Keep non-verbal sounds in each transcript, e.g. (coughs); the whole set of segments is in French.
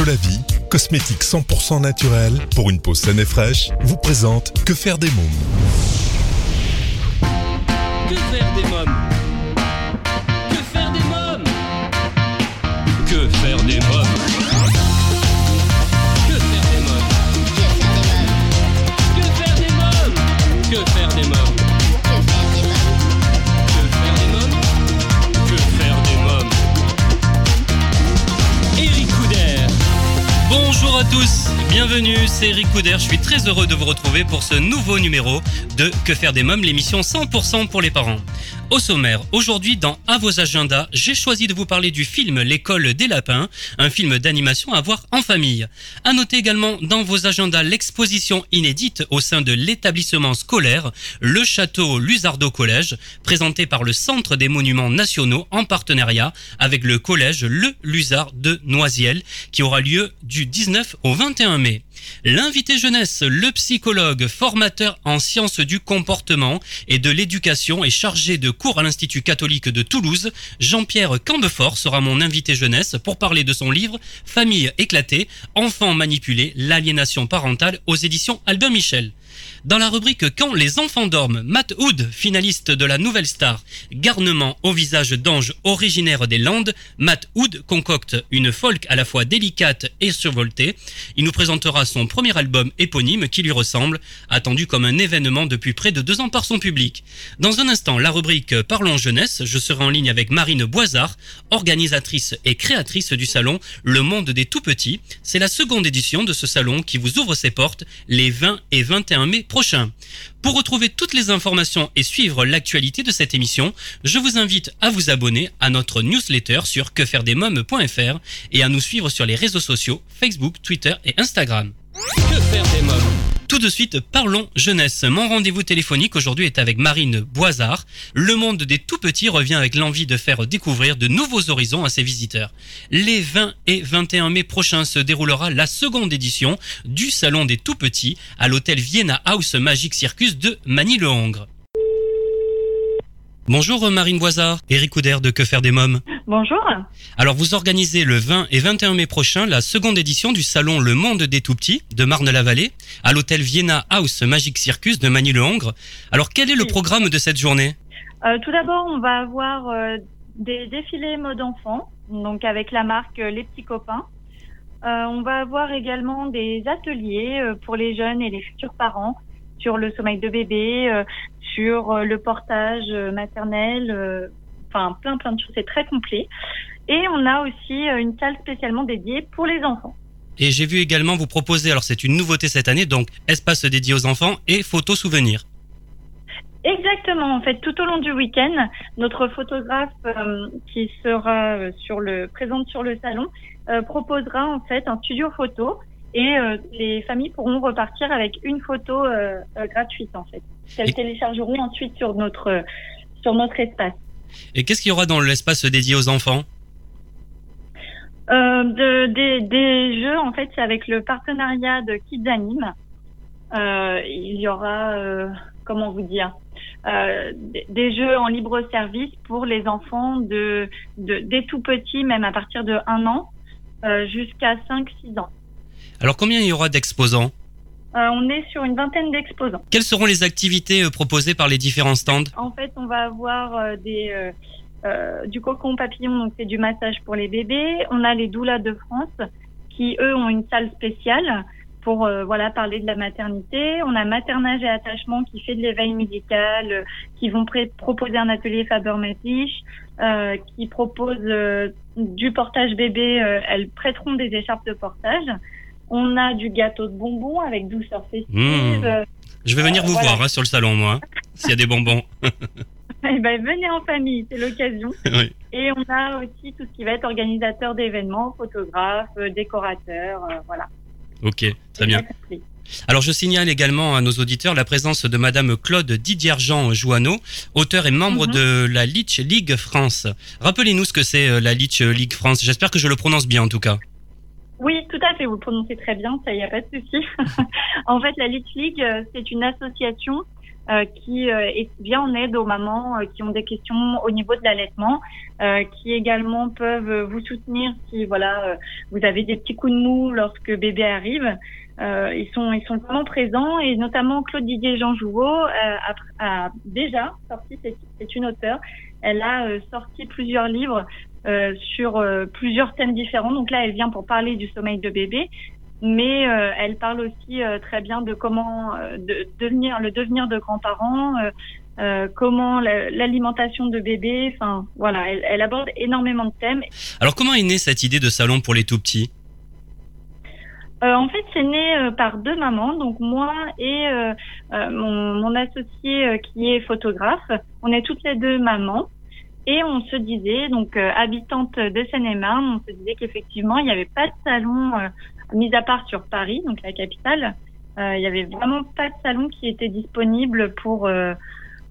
Solavi, cosmétique 100% naturel pour une peau saine et fraîche, vous présente Que faire des mômes bienvenue, c'est Eric Couder, je suis très heureux de vous retrouver pour ce nouveau numéro de Que faire des mômes, l'émission 100% pour les parents. Au sommaire, aujourd'hui dans À vos agendas, j'ai choisi de vous parler du film L'école des lapins, un film d'animation à voir en famille. À noter également dans vos agendas l'exposition inédite au sein de l'établissement scolaire Le Château Luzardo Collège, présenté par le Centre des Monuments Nationaux en partenariat avec le collège Le Luzard de Noisiel, qui aura lieu du 19 au 21 mai. L'invité jeunesse, le psychologue, formateur en sciences du comportement et de l'éducation et chargé de cours à l'Institut catholique de Toulouse, Jean-Pierre Cambefort sera mon invité jeunesse pour parler de son livre Famille éclatée, enfants manipulés, l'aliénation parentale aux éditions Albin Michel. Dans la rubrique Quand les enfants dorment, Matt Hood, finaliste de la Nouvelle Star, garnement au visage d'ange originaire des Landes, Matt Hood concocte une folk à la fois délicate et survoltée. Il nous présentera son premier album éponyme qui lui ressemble, attendu comme un événement depuis près de deux ans par son public. Dans un instant, la rubrique Parlons jeunesse, je serai en ligne avec Marine Boisard, organisatrice et créatrice du salon Le Monde des Tout-Petits. C'est la seconde édition de ce salon qui vous ouvre ses portes les 20 et 21 mai Pour retrouver toutes les informations et suivre l'actualité de cette émission, je vous invite à vous abonner à notre newsletter sur quefairedesmoms.fr et à nous suivre sur les réseaux sociaux Facebook, Twitter et Instagram. Que faire des mômes? Tout de suite, parlons jeunesse. Mon rendez-vous téléphonique aujourd'hui est avec Marine Boisard. Le monde des tout petits revient avec l'envie de faire découvrir de nouveaux horizons à ses visiteurs. Les 20 et 21 mai prochains se déroulera la seconde édition du Salon des tout petits à l'hôtel Vienna House Magic Circus de Manille-le-Hongre. Bonjour Marine Boisard, Eric Couder de Que faire des mômes. Bonjour. Alors vous organisez le 20 et 21 mai prochain la seconde édition du salon Le Monde des Tout-Petits de Marne-la-Vallée à l'hôtel Vienna House Magic Circus de Manille-le-Hongre. Alors quel est le programme de cette journée? Euh, tout d'abord, on va avoir euh, des défilés mode enfant, donc avec la marque euh, Les Petits Copains. Euh, on va avoir également des ateliers euh, pour les jeunes et les futurs parents sur le sommeil de bébé, euh, sur euh, le portage euh, maternel, euh, enfin plein plein de choses. C'est très complet. Et on a aussi une salle spécialement dédiée pour les enfants. Et j'ai vu également vous proposer, alors c'est une nouveauté cette année, donc espace dédié aux enfants et photos souvenirs. Exactement. En fait, tout au long du week-end, notre photographe euh, qui sera sur le présente sur le salon euh, proposera en fait un studio photo et euh, les familles pourront repartir avec une photo euh, euh, gratuite en fait. Qu'elles Et- téléchargeront ensuite sur notre sur notre espace. Et qu'est-ce qu'il y aura dans l'espace dédié aux enfants? De, des, des jeux, en fait, c'est avec le partenariat de Kids Anime. Il y aura, comment vous dire, euh, des, des jeux en libre service pour les enfants de, de des tout petits, même à partir de 1 an, euh, jusqu'à 5-6 ans. Alors combien il y aura d'exposants Euh, on est sur une vingtaine d'exposants. Quelles seront les activités euh, proposées par les différents stands? En fait, on va avoir euh, des du cocon papillon, donc c'est du massage pour les bébés. On a les doulas de France qui eux ont une salle spéciale pour voilà parler de la maternité. On a maternage et attachement qui fait de l'éveil médical, qui vont proposer un atelier Faber-Matiche, euh, qui propose du portage bébé. elles prêteront des écharpes de portage. On a du gâteau de bonbons avec douceur festive. Mmh. Euh, Je vais venir vous voilà. voir hein, sur le salon, moi, s'il y a des bonbons. (laughs) eh ben, venez en famille, c'est l'occasion. (laughs) Oui. Et on a aussi tout ce qui va être organisateur d'événements, photographe, euh, décorateur, euh, voilà. Ok, très bien. Alors je signale également à nos auditeurs la présence de Madame Claude Didier-Jean Jouanneau, auteur et membre Mhm. de la Litch League France. Rappelez-nous ce que c'est euh, la Litch League France. J'espère que je le prononce bien en tout cas. Oui, tout à fait, vous prononcez très bien, ça y a pas de souci. (laughs) en fait, la Litch League, euh, c'est une association qui vient en aide aux mamans qui ont des questions au niveau de l'allaitement, qui également peuvent vous soutenir si voilà vous avez des petits coups de mou lorsque bébé arrive. ils sont ils sont vraiment présents et notamment Claude Didier Jean Jouveau a, a, déjà sorti c'est une auteure elle a sorti plusieurs livres euh, sur euh, plusieurs thèmes différents. Donc là, elle vient pour parler du sommeil de bébé, mais euh, elle parle aussi très bien de comment de, devenir le devenir de grands-parents, comment l'alimentation de bébé. Enfin, voilà, elle, elle, aborde énormément de thèmes. Alors, comment est née cette idée de salon pour les tout petits? En fait, c'est né par deux mamans, donc moi et mon, mon, associé qui est photographe. On est toutes les deux mamans. Et on se disait, donc euh, habitante de Seine-et-Marne, on se disait qu'effectivement, il n'y avait pas de salon, euh, mis à part sur Paris, donc la capitale, euh, il n'y avait vraiment pas de salon qui était disponible pour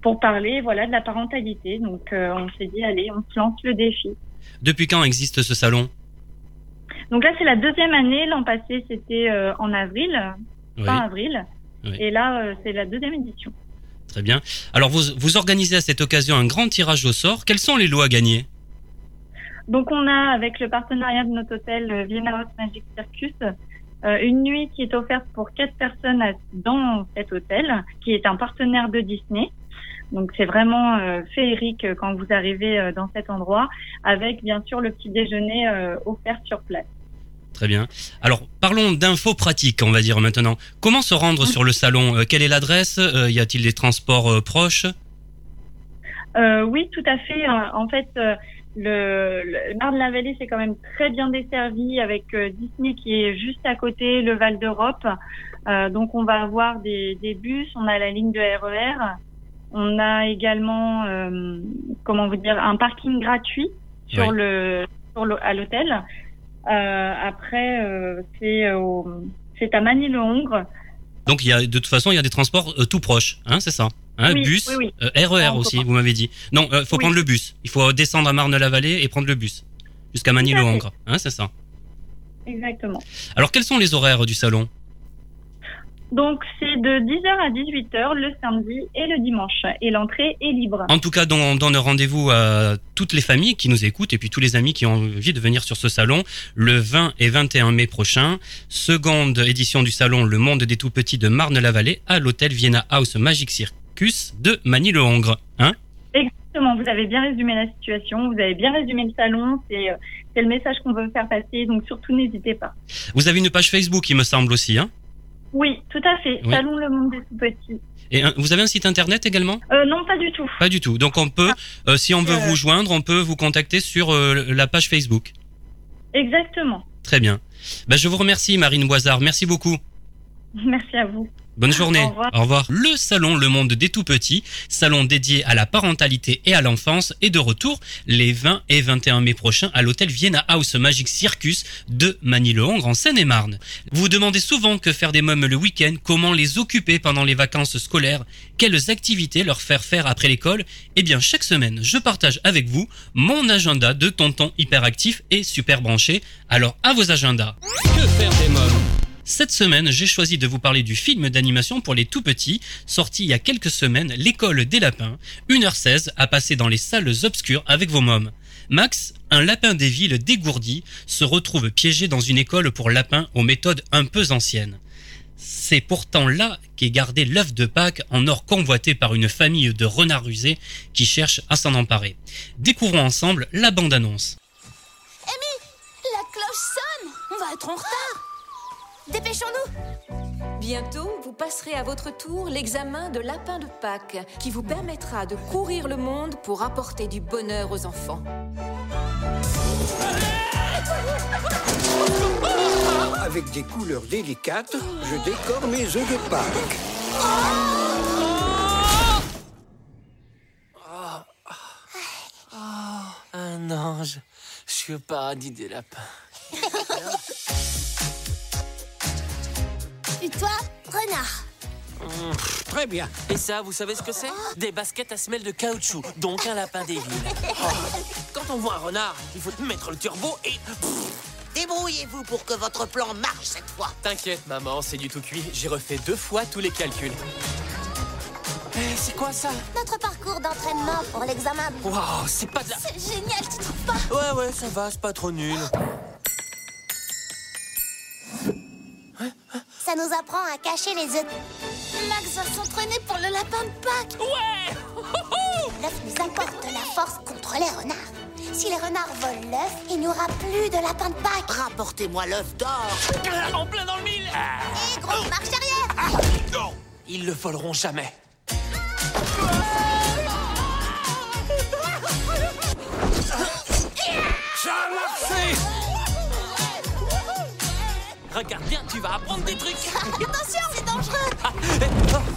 pour parler voilà de la parentalité. Donc on s'est dit, allez, on se lance le défi. Depuis quand existe ce salon? Donc là, c'est la deuxième année. L'an passé, c'était en avril, fin avril. Et là, c'est la deuxième édition. Très bien. Alors, vous, vous organisez à cette occasion un grand tirage au sort. Quels sont les lots à gagner? Donc, on a, avec le partenariat de notre hôtel euh, Vienna House Magic Circus, euh, une nuit qui est offerte pour quatre personnes dans cet hôtel, qui est un partenaire de Disney. Donc c'est vraiment euh, féerique quand vous arrivez dans cet endroit, avec bien sûr le petit déjeuner offert sur place. Très bien. Alors, parlons d'infos pratiques, on va dire maintenant. Comment se rendre sur le salon euh, Quelle est l'adresse euh, Y a-t-il des transports euh, proches Oui, tout à fait. En fait, le, le Marne-la-Vallée, c'est quand même très bien desservi avec Disney qui est juste à côté, le Val d'Europe. donc, on va avoir des, bus, on a la ligne de RER. E on a également, comment vous dire, un parking gratuit sur le, à l'hôtel. Euh, après, euh, c'est c'est à Manille-le-Hongre. Donc il y a de toute façon il y a des transports euh, tout proches, hein, c'est ça. Hein, bus, RER e aussi, vous m'avez dit. Non, il faut prendre le bus. Il faut descendre à Marne-la-Vallée et prendre le bus jusqu'à Manille-le-Hongre, hein, c'est ça. Exactement. Alors quels sont les horaires du salon? Donc c'est de 10h à 18h le samedi et le dimanche et l'entrée est libre. En tout cas, on donne rendez-vous à toutes les familles qui nous écoutent et puis tous les amis qui ont envie de venir sur ce salon le 20 et 21 mai prochain. Seconde édition du salon Le Monde des Tout Petits de Marne-la-Vallée à l'hôtel Vienna House Magic Circus de Manille-le-Hongre. Hein? Exactement, vous avez bien résumé la situation, vous avez bien résumé le salon, c'est euh, le message qu'on veut faire passer, donc surtout n'hésitez pas. Vous avez une page Facebook, il me semble aussi, hein? Oui, tout à fait. Salon Le Monde des Petits. Et vous avez un site internet également? Euh, Non, pas du tout. Pas du tout. Donc on peut, ah. euh, si on veut euh. vous joindre, on peut vous contacter sur la page Facebook. Exactement. Très bien. Ben, je vous remercie, Marine Boisard. Merci beaucoup. Merci à vous. Bonne journée. Au revoir. Le salon Le Monde des Tout Petits, salon dédié à la parentalité et à l'enfance, est de retour les 20 et 21 mai prochains à l'hôtel Vienna House Magic Circus de Manille-le-Hongre en Seine-et-Marne. Vous vous demandez souvent que faire des mômes le week-end, comment les occuper pendant les vacances scolaires, quelles activités leur faire faire après l'école Eh bien, chaque semaine, je partage avec vous mon agenda de tonton hyperactif et super branché. Alors, à vos agendas. Que faire des mômes? Cette semaine, j'ai choisi de vous parler du film d'animation pour les tout petits, sorti il y a quelques semaines, L'école des lapins, 1h16 à passer dans les salles obscures avec vos mômes. Max, un lapin des villes dégourdi, se retrouve piégé dans une école pour lapins aux méthodes un peu anciennes. C'est pourtant là qu'est gardé l'œuf de Pâques en or convoité par une famille de renards rusés qui cherchent à s'en emparer. Découvrons ensemble la bande-annonce. Amy, la cloche sonne On va être en retard Dépêchons-nous Bientôt, vous passerez à votre tour l'examen de lapin de Pâques, qui vous permettra de courir le monde pour apporter du bonheur aux enfants. Avec des couleurs délicates, je décore mes œufs de Pâques. un ange. Je suis au paradis des lapins. (laughs) Et toi, renard mmh, Très bien. Et ça, vous savez ce que c'est? Des baskets à semelles de caoutchouc, donc un lapin des villes. Quand on voit un renard, il faut mettre le turbo et... Débrouillez-vous pour que votre plan marche cette fois. T'inquiète, maman, c'est du tout cuit. J'ai refait deux fois tous les calculs. Eh, c'est quoi ça? Notre parcours d'entraînement pour l'examen. Waouh, c'est pas de la... C'est génial, tu trouves pas? Ouais, ouais, ça va, c'est pas trop nul. Ça nous apprend à cacher les œufs. Max va s'entraîner pour le lapin de Pâques. Ouais L'œuf nous apporte la force contre les renards. Si les renards volent l'œuf, il n'y aura plus de lapin de Pâques. Rapportez-moi l'œuf d'or. En plein dans le mille Et gros, marche arrière Ils le voleront jamais. Ça a marché Regarde bien, tu vas apprendre des trucs (laughs) Attention, c'est dangereux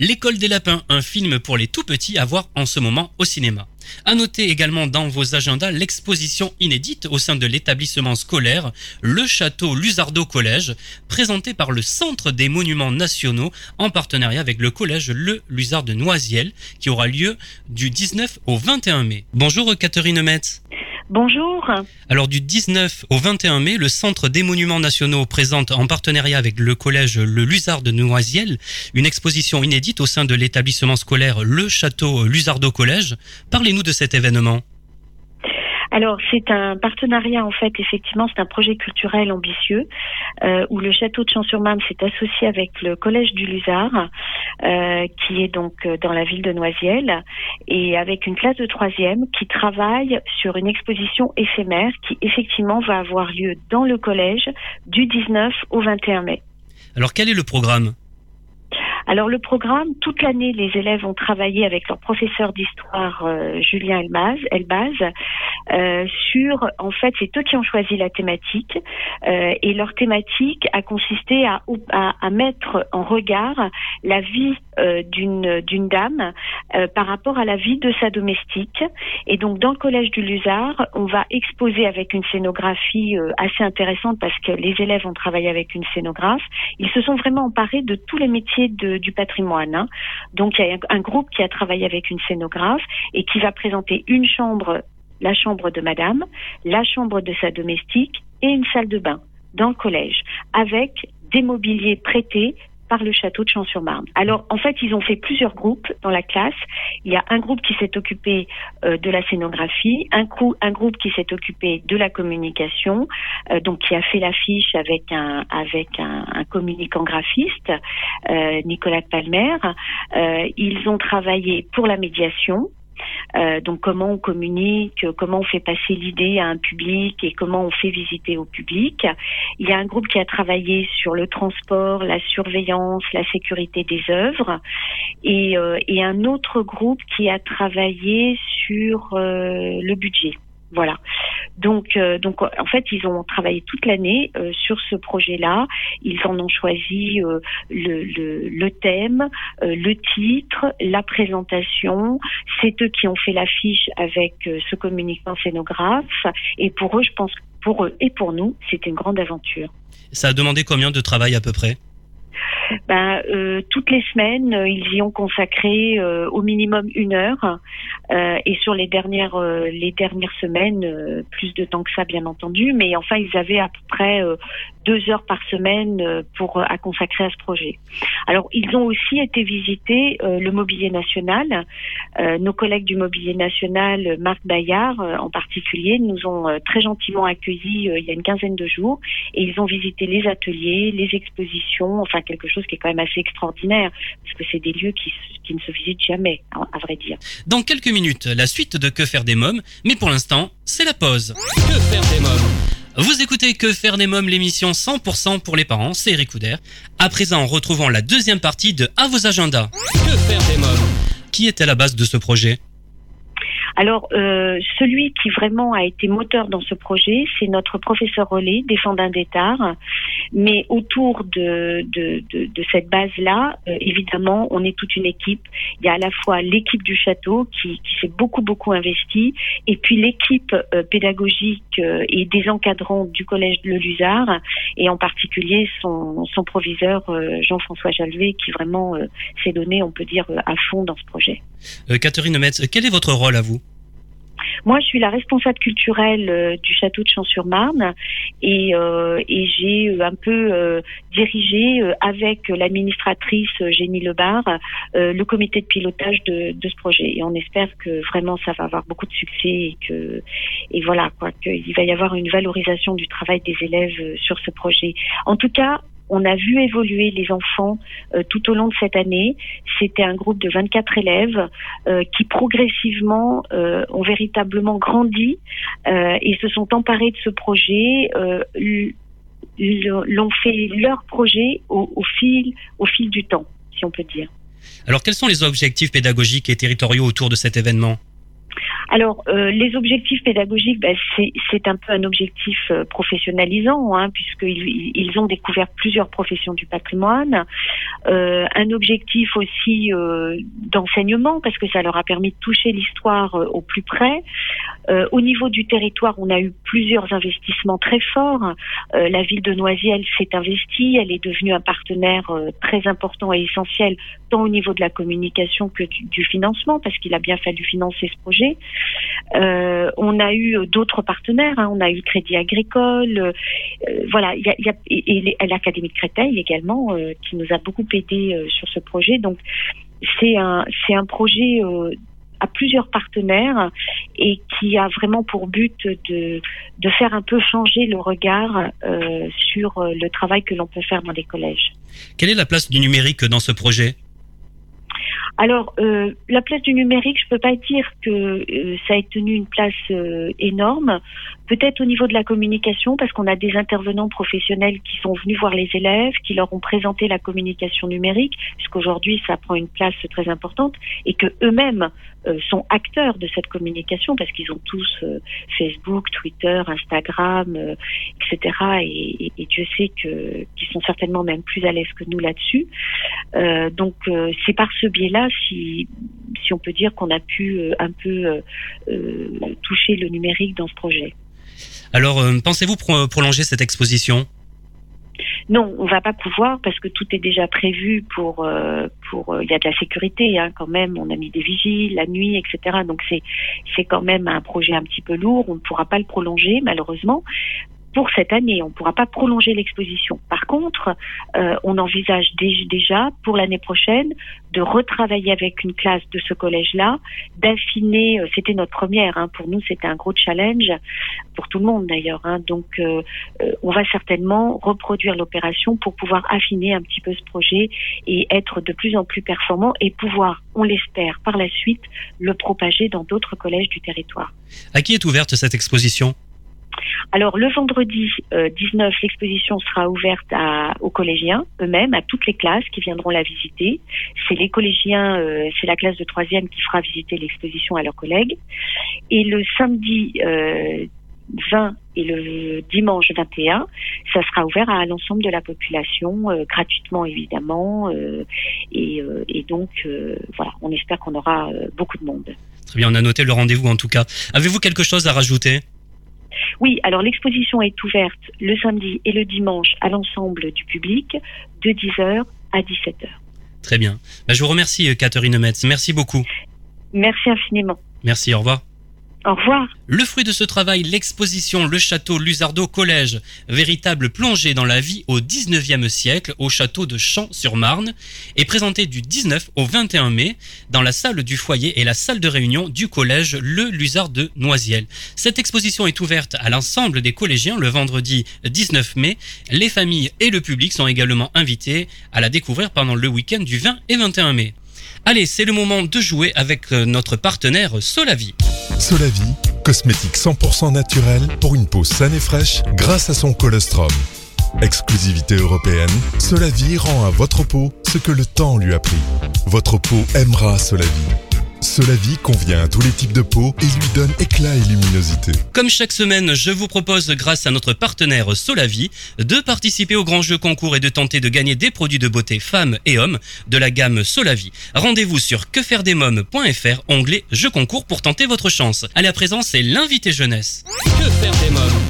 L'école des lapins, un film pour les tout petits à voir en ce moment au cinéma. À noter également dans vos agendas l'exposition inédite au sein de l'établissement scolaire Le Château Luzardo Collège, présentée par le Centre des Monuments Nationaux en partenariat avec le collège Le Luzard de Noisiel, qui aura lieu du 19 au 21 mai. Bonjour Catherine Metz. Bonjour. Alors du 19 au 21 mai, le Centre des Monuments Nationaux présente en partenariat avec le collège Le Luzard de Noisiel une exposition inédite au sein de l'établissement scolaire Le Château Luzardo Collège. Parlez-nous de cet événement. Alors c'est un partenariat en fait effectivement c'est un projet culturel ambitieux euh, où le château de Champs-sur-Marne s'est associé avec le collège du Luzard euh, qui est donc euh, dans la ville de Noisiel et avec une classe de troisième qui travaille sur une exposition éphémère qui effectivement va avoir lieu dans le collège du 19 au 21 mai. Alors quel est le programme? Alors le programme, toute l'année, les élèves ont travaillé avec leur professeur d'histoire euh, Julien Elbaz, Elbaz euh, sur, en fait, c'est eux qui ont choisi la thématique euh, et leur thématique a consisté à, mettre en regard la vie d'une d'une dame par rapport à la vie de sa domestique. Et donc dans le collège du Luzard, on va exposer avec une scénographie assez intéressante parce que les élèves ont travaillé avec une scénographe. Ils se sont vraiment emparés de tous les métiers de- du patrimoine. hein. Donc il y a un, un groupe qui a travaillé avec une scénographe et qui va présenter une chambre, la chambre de madame, la chambre de sa domestique et une salle de bain dans le collège avec des mobiliers prêtés par le château de Champs-sur-Marne. Alors, en fait, ils ont fait plusieurs groupes dans la classe. Il y a un groupe qui s'est occupé euh, de la scénographie, un, grou- un groupe qui s'est occupé de la communication, euh, donc qui a fait l'affiche avec un avec un, un communicant graphiste, euh, Nicolas Palmer. Ils ont travaillé pour la médiation. Euh, donc comment on communique, comment on fait passer l'idée à un public et comment on fait visiter au public. Il y a un groupe qui a travaillé sur le transport, la surveillance, la sécurité des œuvres et, euh, un autre groupe qui a travaillé sur euh, le budget. Voilà. Donc, euh, donc en fait, ils ont travaillé toute l'année euh, sur ce projet-là. Ils en ont choisi euh, le, le, le thème, euh, le titre, la présentation. C'est eux qui ont fait l'affiche avec euh, ce communicant scénographe. Et pour eux, je pense pour eux et pour nous, c'était une grande aventure. Ça a demandé combien de travail à peu près? Ben, euh, toutes les semaines, euh, ils y ont consacré euh, au minimum une heure, euh, et sur les dernières euh, les dernières semaines, euh, plus de temps que ça, bien entendu. Mais enfin, ils avaient à peu près deux heures par semaine pour à consacrer à ce projet. Alors, ils ont aussi été visiter le mobilier national. Nos collègues du mobilier national, Marc Bayard en particulier, nous ont très gentiment accueillis il y a une quinzaine de jours, et ils ont visité les ateliers, les expositions, enfin quelque chose qui est quand même assez extraordinaire, parce que c'est des lieux qui, ne se visitent jamais, à, à vrai dire. Dans quelques minutes, la suite de Que faire des mômes, mais pour l'instant, c'est la pause. Que faire des mômes? Vous écoutez Que faire des mômes, l'émission 100% pour les parents, c'est Eric Couder. À présent, retrouvons la deuxième partie de À vos agendas. Que faire des mômes? Qui est à la base de ce projet? Alors, euh, celui qui vraiment a été moteur dans ce projet, c'est notre professeur relais, défendant d'État. Mais autour de, cette base-là, euh, évidemment, on est toute une équipe. Il y a à la fois l'équipe du château qui, s'est beaucoup, beaucoup investie, et puis l'équipe euh, pédagogique et des encadrants du collège Le Luzard, et en particulier son, son proviseur Jean-François Jalvet, qui vraiment s'est donné, on peut dire, à fond dans ce projet. Catherine Metz, quel est votre rôle à vous? Moi, je suis la responsable culturelle euh, du château de Champs-sur-Marne et, euh, et j'ai euh, un peu dirigé avec l'administratrice Jenny Lebar le comité de pilotage de, ce projet. Et on espère que vraiment ça va avoir beaucoup de succès et que et voilà quoi qu'il va y avoir une valorisation du travail des élèves sur ce projet. En tout cas, on a vu évoluer les enfants euh, tout au long de cette année. C'était un groupe de 24 élèves euh, qui progressivement euh, ont véritablement grandi et se sont emparés de ce projet, l'ont fait leur projet au fil du temps, si on peut dire. Alors quels sont les objectifs pédagogiques et territoriaux autour de cet événement? Alors, euh, les objectifs pédagogiques, ben, c'est un peu un objectif euh, professionnalisant, hein, puisqu'ils ils ont découvert plusieurs professions du patrimoine. Euh, un objectif aussi euh, d'enseignement, parce que ça leur a permis de toucher l'histoire euh, au plus près. Euh, au niveau du territoire, on a eu plusieurs investissements très forts. La ville de Noisiel s'est investie, elle est devenue un partenaire très important et essentiel, tant au niveau de la communication que du, du financement, parce qu'il a bien fallu financer ce projet. Euh, on a eu d'autres partenaires, hein, on a eu Crédit Agricole, euh, voilà, il y y a- et, l'Académie de Créteil également, euh, qui nous a beaucoup aidé sur ce projet. Donc, c'est un, c'est un projet à plusieurs partenaires et qui a vraiment pour but de, de faire un peu changer le regard sur le travail que l'on peut faire dans les collèges. Quelle est la place du numérique dans ce projet? Alors, euh, la place du numérique, je peux pas dire que euh, ça ait tenu une place euh, énorme. Peut-être au niveau de la communication, parce qu'on a des intervenants professionnels qui sont venus voir les élèves, qui leur ont présenté la communication numérique, puisqu'aujourd'hui ça prend une place très importante, et que eux-mêmes euh, sont acteurs de cette communication, parce qu'ils ont tous euh, Facebook, Twitter, Instagram, euh, etc. Et, et- et Dieu sait qu'ils sont certainement même plus à l'aise que nous là-dessus. Donc c'est par ce biais-là, si, si on peut dire qu'on a pu euh, un peu euh, euh, toucher le numérique dans ce projet. Alors pensez-vous pro- prolonger cette exposition? Non, on va pas pouvoir parce que tout est déjà prévu pour euh, pour euh, il y a de la sécurité hein, quand même. On a mis des vigiles la nuit, etc. Donc c'est c'est quand même un projet un petit peu lourd. On ne pourra pas le prolonger malheureusement. Pour cette année, on ne pourra pas prolonger l'exposition. Par contre, euh, on envisage dé- déjà pour l'année prochaine de retravailler avec une classe de ce collège-là, d'affiner. euh, C'était notre première. Hein, pour nous, c'était un gros challenge pour tout le monde d'ailleurs. Hein, donc, euh, euh, on va certainement reproduire l'opération pour pouvoir affiner un petit peu ce projet et être de plus en plus performant et pouvoir, on l'espère, par la suite, le propager dans d'autres collèges du territoire. À qui est ouverte cette exposition? Alors le vendredi euh, 19, l'exposition sera ouverte aux collégiens eux-mêmes, à toutes les classes qui viendront la visiter. C'est les collégiens, euh, c'est la classe de troisième qui fera visiter l'exposition à leurs collègues. Et le samedi euh, 20 et le dimanche 21, ça sera ouvert à l'ensemble de la population, euh, gratuitement évidemment. euh, et, euh, et donc euh, voilà, on espère qu'on aura euh, beaucoup de monde. Très bien, on a noté le rendez-vous en tout cas. Avez-vous quelque chose à rajouter? Oui, alors l'exposition est ouverte le samedi et le dimanche à l'ensemble du public de 10h à 17h. Très bien. Bah, je vous remercie euh, Catherine Metz. Merci beaucoup. Merci infiniment. Merci, au revoir. Au revoir. Le fruit de ce travail, l'exposition Le Château Luzardo Collège, véritable plongée dans la vie au 19e siècle au château de Champs-sur-Marne, est présentée du 19 au 21 mai dans la salle du foyer et la salle de réunion du collège Le Luzard de Noisiel. Cette exposition est ouverte à l'ensemble des collégiens le vendredi 19 mai. Les familles et le public sont également invités à la découvrir pendant le week-end du 20 et 21 mai. Allez, c'est le moment de jouer avec euh, notre partenaire Solavi. Solavi, cosmétique 100% naturel pour une peau saine et fraîche grâce à son colostrum. Exclusivité européenne, Solavi rend à votre peau ce que le temps lui a pris. Votre peau aimera Solavi. Solavi convient à tous les types de peau et lui donne éclat et luminosité. Comme chaque semaine, je vous propose, grâce à notre partenaire Solavi, de participer au grand jeu concours et de tenter de gagner des produits de beauté femmes et hommes de la gamme Solavi. Rendez-vous sur quefairedesmoms.fr, onglet Jeux concours pour tenter votre chance. Allez, à présent, c'est l'invité jeunesse. Que faire des mômes?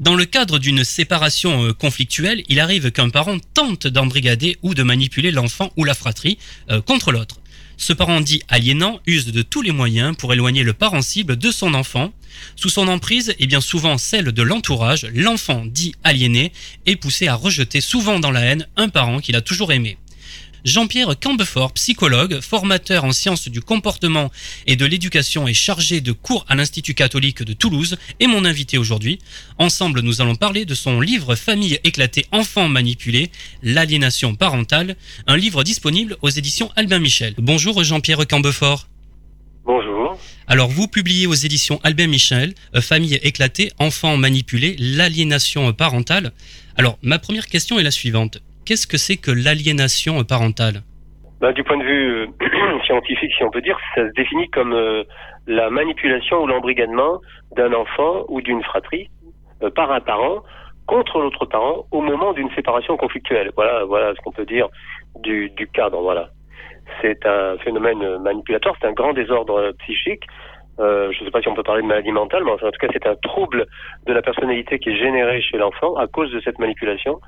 Dans le cadre d'une séparation euh, conflictuelle, il arrive qu'un parent tente d'embrigader ou de manipuler l'enfant ou la fratrie euh, contre l'autre. Ce parent dit aliénant use de tous les moyens pour éloigner le parent cible de son enfant. Sous son emprise, et bien souvent celle de l'entourage, l'enfant dit aliéné est poussé à rejeter souvent dans la haine un parent qu'il a toujours aimé. Jean-Pierre Cambefort, psychologue, formateur en sciences du comportement et de l'éducation et chargé de cours à l'Institut catholique de Toulouse, est mon invité aujourd'hui. Ensemble, nous allons parler de son livre Famille éclatée, enfants manipulés, l'aliénation parentale, un livre disponible aux éditions Albin Michel. Bonjour Jean-Pierre Cambefort. Bonjour. Alors, vous publiez aux éditions Albin Michel, euh, Famille éclatée, enfants manipulés, l'aliénation parentale. Alors, ma première question est la suivante qu'est-ce que c'est que l'aliénation parentale? Bah, Du point de vue euh, (clears throat) scientifique, si on peut dire, ça se définit comme euh, la manipulation ou l'embrigadement d'un enfant ou d'une fratrie euh, par un parent contre l'autre parent au moment d'une séparation conflictuelle. Voilà, voilà ce qu'on peut dire du, cadre. Voilà, c'est un phénomène manipulatoire, c'est un grand désordre psychique. je ne sais pas si on peut parler de maladie mentale, mais en tout cas, c'est un trouble de la personnalité qui est généré chez l'enfant à cause de cette manipulation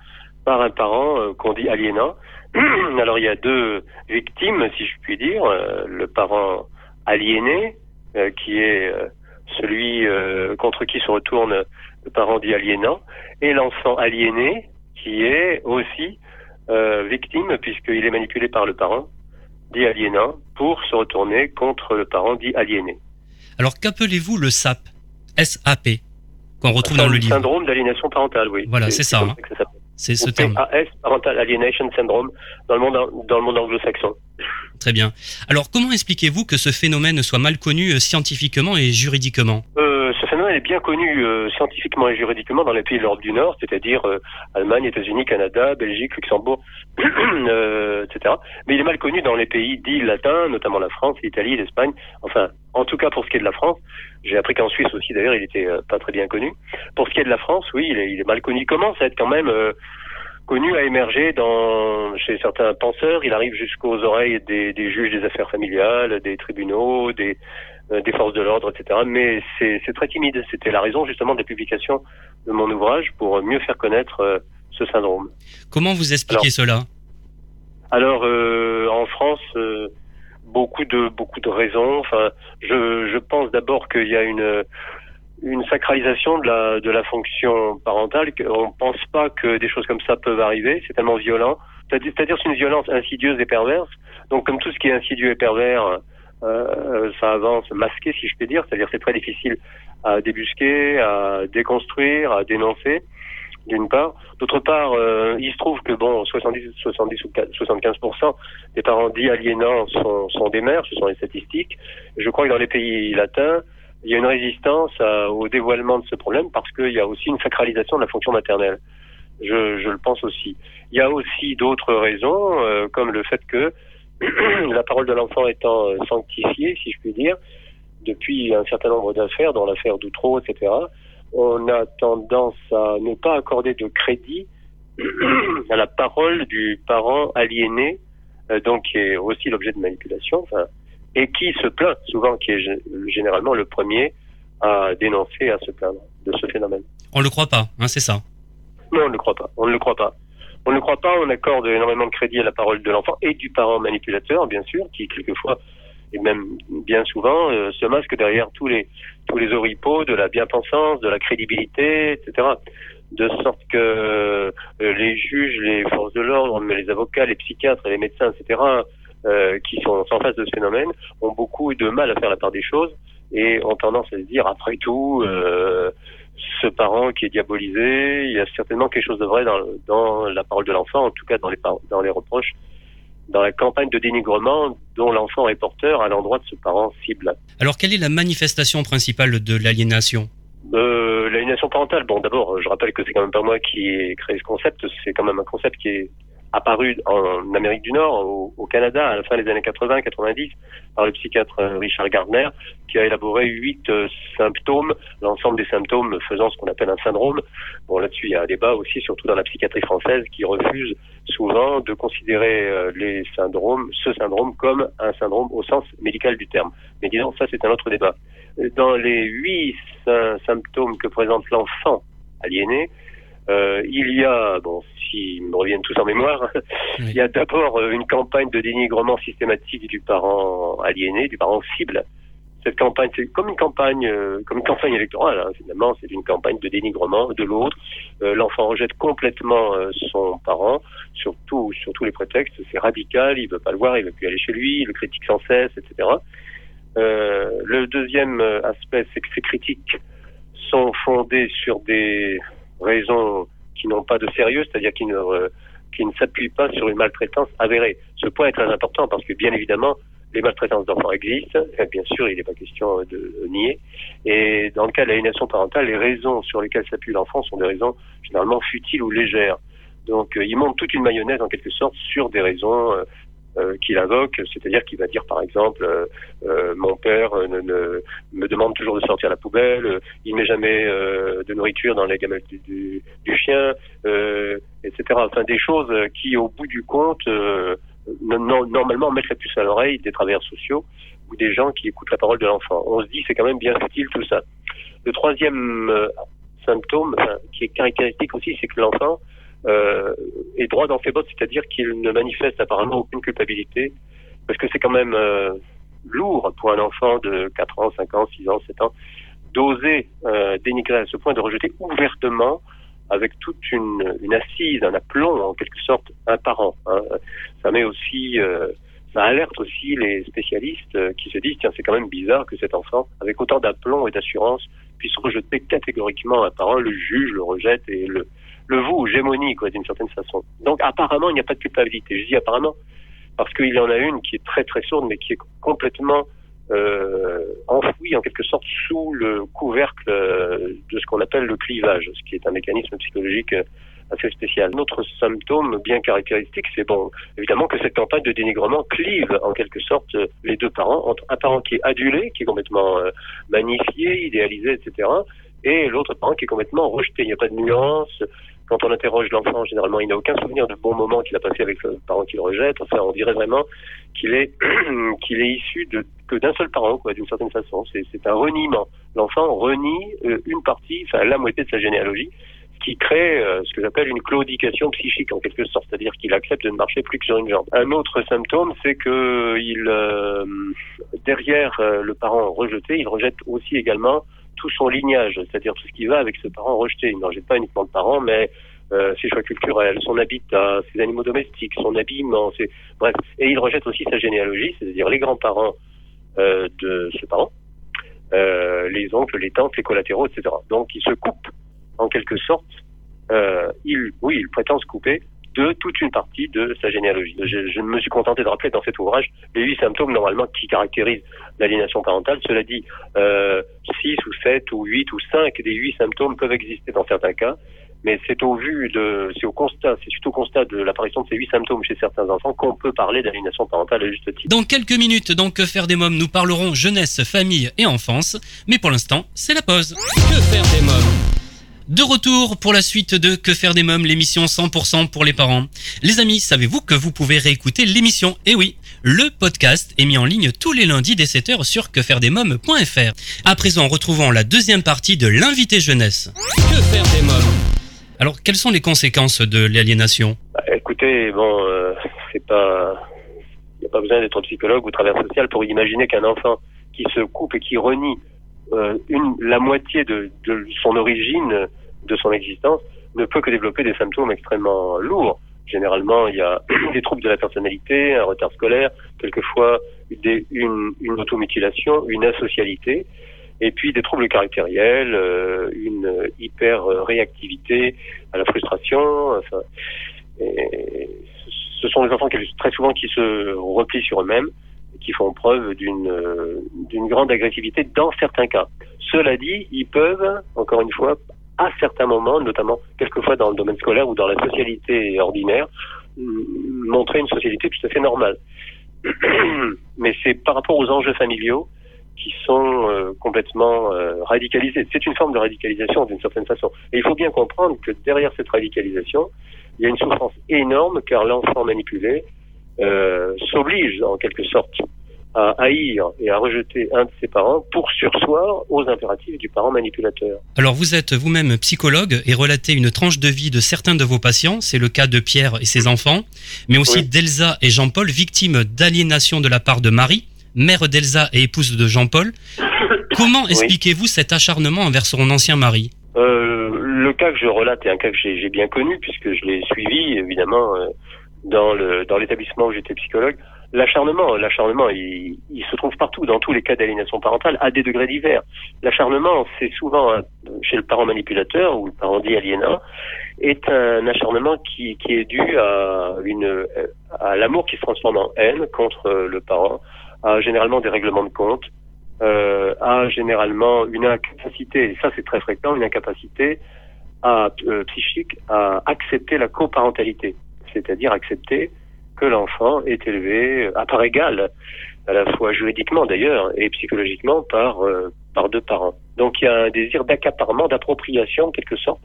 par un parent euh, qu'on dit aliénant. (clears throat) Alors il y a deux victimes, si je puis dire, euh, le parent aliéné, euh, qui est celui contre qui se retourne le parent dit aliénant, et l'enfant aliéné, qui est aussi victime, puisqu'il est manipulé par le parent dit aliénant, pour se retourner contre le parent dit aliéné. Alors qu'appelez-vous le SAP SAP qu'on retrouve dans le livre Syndrome d'aliénation parentale, oui. Voilà, c'est ça. Hein. C'est ce terme. PAS, Parental Alienation Syndrome, dans le monde, dans le monde anglo-saxon. Très bien. Alors, comment expliquez-vous que ce phénomène soit mal connu euh, scientifiquement et juridiquement? Euh, Ce phénomène bien connu euh, scientifiquement et juridiquement dans les pays de l'Europe du Nord, c'est-à-dire euh, Allemagne, États-Unis, Canada, Belgique, Luxembourg, (clears throat) etc. Mais il est mal connu dans les pays dits latins, notamment la France, l'Italie, l'Espagne. Enfin, en tout cas pour ce qui est de la France. J'ai appris qu'en Suisse aussi, d'ailleurs, il était pas très bien connu. Pour ce qui est de la France, oui, il est, mal connu. Il commence à être quand même connu à émerger dans, chez certains penseurs. Il arrive jusqu'aux oreilles des, juges des affaires familiales, des tribunaux, des, euh, des forces de l'ordre, etc. Mais c'est très timide. C'était la raison justement de la publication de mon ouvrage pour mieux faire connaître euh, ce syndrome. Comment vous expliquez cela? Alors, euh, en France, beaucoup de beaucoup de raisons. Enfin, je, je pense d'abord qu'il y a une une sacralisation de la, de la fonction parentale. On ne pense pas que des choses comme ça peuvent arriver. C'est tellement violent. C'est-à-dire c'est une violence insidieuse et perverse. Donc comme tout ce qui est insidieux et pervers, euh, ça avance masqué, si je puis dire. C'est-à-dire c'est très difficile à débusquer, à déconstruire, à dénoncer, d'une part. D'autre part, euh, il se trouve que bon, 70, 70 ou 75% des parents dits aliénants sont, des mères, ce sont les statistiques. Je crois que dans les pays latins, il y a une résistance au dévoilement de ce problème parce qu'il y a aussi une sacralisation de la fonction maternelle. Je, je le pense aussi. Il y a aussi d'autres raisons, euh, comme le fait que (coughs) la parole de l'enfant étant euh, sanctifiée, si je puis dire, depuis un certain nombre d'affaires, dans l'affaire d'Outreau, etc., on a tendance à ne pas accorder de crédit (coughs) à la parole du parent aliéné, euh, donc qui est aussi l'objet de manipulation. Et qui se plaint souvent, qui est généralement le premier à dénoncer, à se plaindre de ce phénomène. On ne le croit pas, hein, c'est ça? Non, on ne le croit pas. On ne le croit pas. On ne croit pas, on accorde énormément de crédit à la parole de l'enfant et du parent manipulateur, bien sûr, qui quelquefois et même bien souvent euh, se masque derrière tous les tous les oripeaux de la bien-pensance, de la crédibilité, etc. De sorte que euh, les juges, les forces de l'ordre, les avocats, les psychiatres, les médecins, etc. Euh, qui sont en face de ce phénomène ont beaucoup de mal à faire la part des choses et ont tendance à se dire après tout euh, ce parent qui est diabolisé, il y a certainement quelque chose de vrai dans, dans la parole de l'enfant, en tout cas dans les, dans les reproches, dans la campagne de dénigrement dont l'enfant est porteur à l'endroit de ce parent cible. Alors quelle est la manifestation principale de l'aliénation? Euh, L'aliénation parentale, bon d'abord je rappelle que c'est quand même pas moi qui ai créé ce concept, c'est quand même un concept qui est apparu en Amérique du Nord, au, Canada, à la fin des années 80-90, par le psychiatre euh, Richard Gardner, qui a élaboré huit euh, symptômes, l'ensemble des symptômes faisant ce qu'on appelle un syndrome. Bon, là-dessus, il y a un débat aussi, surtout dans la psychiatrie française, qui refuse souvent de considérer euh, les syndromes, ce syndrome, comme un syndrome au sens médical du terme. Mais disons, ça, c'est un autre débat. Dans les huit symptômes que présente l'enfant aliéné, Euh, il y a, bon, s'ils me reviennent tous en mémoire, (laughs) il y a d'abord euh, une campagne de dénigrement systématique du parent aliéné, du parent cible. Cette campagne, c'est comme une campagne, euh, comme une campagne électorale. Hein, finalement, c'est une campagne de dénigrement de l'autre. Euh, L'enfant rejette complètement euh, son parent, surtout sur tous les prétextes. C'est radical, il veut pas le voir, il veut plus aller chez lui, il le critique sans cesse, etc. Euh, le deuxième aspect, c'est que ces critiques sont fondées sur des raisons qui n'ont pas de sérieux, c'est-à-dire qui ne, euh, qui ne s'appuient pas sur une maltraitance avérée. Ce point est très important parce que bien évidemment, les maltraitances d'enfants existent, bien sûr, il n'est pas question de nier. Et dans le cas de l'aliénation parentale, les raisons sur lesquelles s'appuie l'enfant sont des raisons généralement futiles ou légères. Donc, euh, il monte toute une mayonnaise en quelque sorte sur des raisons euh, euh, qu'il invoque, c'est-à-dire qu'il va dire par exemple euh, euh, mon père euh, ne, ne- me demande toujours de sortir la poubelle, euh, il met jamais de nourriture dans les gamelles du, du, du chien, etc. Enfin des choses qui au bout du compte euh, no- no- normalement mettent la puce à l'oreille des travailleurs sociaux ou des gens qui écoutent la parole de l'enfant. On se dit c'est quand même bien subtil tout ça. Le troisième symptôme enfin, qui est caractéristique aussi, c'est que l'enfant euh, est droit dans ses bottes, c'est-à-dire qu'il ne manifeste apparemment aucune culpabilité, parce que c'est quand même euh, lourd pour un enfant de 4 ans, 5 ans, 6 ans, 7 ans, d'oser euh, dénigrer à ce point, de rejeter ouvertement, avec toute une, assise, un aplomb en quelque sorte, un parent. hein. Ça met aussi, euh, ça alerte aussi les spécialistes qui se disent tiens c'est quand même bizarre que cet enfant, avec autant d'aplomb et d'assurance, puisse rejeter catégoriquement un parent, le juge le rejette et le le vous, gémonie, quoi, d'une certaine façon. Donc, apparemment, il n'y a pas de culpabilité. Je dis apparemment, parce qu'il y en a une qui est très, très sourde, mais qui est complètement euh, enfouie, en quelque sorte, sous le couvercle euh, de ce qu'on appelle le clivage, ce qui est un mécanisme psychologique euh, assez spécial. Notre symptôme bien caractéristique, c'est bon, évidemment que cette campagne de dénigrement clive en quelque sorte les deux parents, entre un parent qui est adulé, qui est complètement magnifié, idéalisé, etc., et l'autre parent qui est complètement rejeté. Il n'y a pas de nuance. Quand on interroge l'enfant, généralement, il n'a aucun souvenir de bons moments qu'il a passé avec le parent qui le rejette. Enfin, on dirait vraiment qu'il est (clears throat) qu'il est issu de que d'un seul parent, quoi, d'une certaine façon. C'est un reniement. L'enfant renie euh, une partie, enfin la moitié de sa généalogie, qui crée euh, ce que j'appelle une claudication psychique en quelque sorte, c'est-à-dire qu'il accepte de ne marcher plus que sur une jambe. Un autre symptôme, c'est que il euh, derrière euh, le parent rejeté, il rejette aussi également tout son lignage, c'est-à-dire tout ce qui va avec ce parent rejeté. Il ne rejette pas uniquement le parent, mais euh, ses choix culturels, son habitat, ses animaux domestiques, son habillement, bref. Et il rejette aussi sa généalogie, c'est-à-dire les grands-parents euh, de ce parent, euh, les oncles, les tantes, les collatéraux, etc. Donc il se coupe en quelque sorte, il, oui, il prétend se couper de toute une partie de sa généalogie. Je, je me suis contenté de rappeler dans cet ouvrage les huit symptômes normalement qui caractérisent l'aliénation parentale. Cela dit, euh, six ou sept ou huit ou cinq des huit symptômes peuvent exister dans certains cas, mais c'est au vu de, c'est au constat, c'est suite au constat de l'apparition de ces huit symptômes chez certains enfants qu'on peut parler d'aliénation parentale à juste titre. Dans quelques minutes, dans Que faire des mômes, nous parlerons jeunesse, famille et enfance. Mais pour l'instant, c'est la pause. Que faire des mômes? De retour pour la suite de Que faire des mômes, l'émission 100% pour les parents. Les amis, savez-vous que vous pouvez réécouter l'émission? Eh oui, le podcast est mis en ligne tous les lundis dès 7h sur quefairedesmômes.fr. À présent, retrouvons la deuxième partie de l'invité jeunesse. Que faire des mômes? Alors, quelles sont les conséquences de l'aliénation? Bah, écoutez, bon, euh, c'est pas, il n'y a pas besoin d'être psychologue ou travailleur social pour imaginer qu'un enfant qui se coupe et qui renie euh, la moitié de son origine, de son existence, ne peut que développer des symptômes extrêmement lourds. Généralement, il y a (clears throat) des troubles de la personnalité, un retard scolaire, quelquefois une, une automutilation, une asocialité, et puis des troubles caractériels, euh, une hyper réactivité à la frustration. Enfin, et ce sont des enfants qui, très souvent qui se replient sur eux-mêmes, qui font preuve d'une euh, d'une grande agressivité dans certains cas. Cela dit, ils peuvent, encore une fois, à certains moments, notamment quelquefois dans le domaine scolaire ou dans la socialité ordinaire, montrer une socialité tout à fait normale. (clears throat) Mais c'est par rapport aux enjeux familiaux qui sont euh, complètement euh, radicalisés. C'est une forme de radicalisation d'une certaine façon. Et il faut bien comprendre que derrière cette radicalisation, il y a une souffrance énorme car l'enfant manipulé euh, s'oblige en quelque sorte à haïr et à rejeter un de ses parents pour sursoir aux impératifs du parent manipulateur. Alors vous êtes vous-même psychologue et relatez une tranche de vie de certains de vos patients, c'est le cas de Pierre et ses enfants, mais aussi d'Elsa et Jean-Paul, victimes d'aliénation de la part de Marie, mère d'Elsa et épouse de Jean-Paul. (coughs) Comment expliquez-vous cet acharnement envers son ancien mari? Euh, Le cas que je relate est un cas que j'ai bien connu puisque je l'ai suivi évidemment euh, dans le dans l'établissement où j'étais psychologue. L'acharnement, l'acharnement, il, il, se trouve partout, dans tous les cas d'aliénation parentale, à des degrés divers. L'acharnement, c'est souvent chez le parent manipulateur ou le parent dit aliénant, est un acharnement qui, qui est dû à une à l'amour qui se transforme en haine contre le parent, à généralement des règlements de compte, euh, a généralement une incapacité, et ça c'est très fréquent, une incapacité à, euh, psychique à accepter la coparentalité, c'est-à-dire accepter que l'enfant est élevé à part égale, à la fois juridiquement d'ailleurs et psychologiquement par euh, par deux parents. Donc il y a un désir d'accaparement, d'appropriation en quelque sorte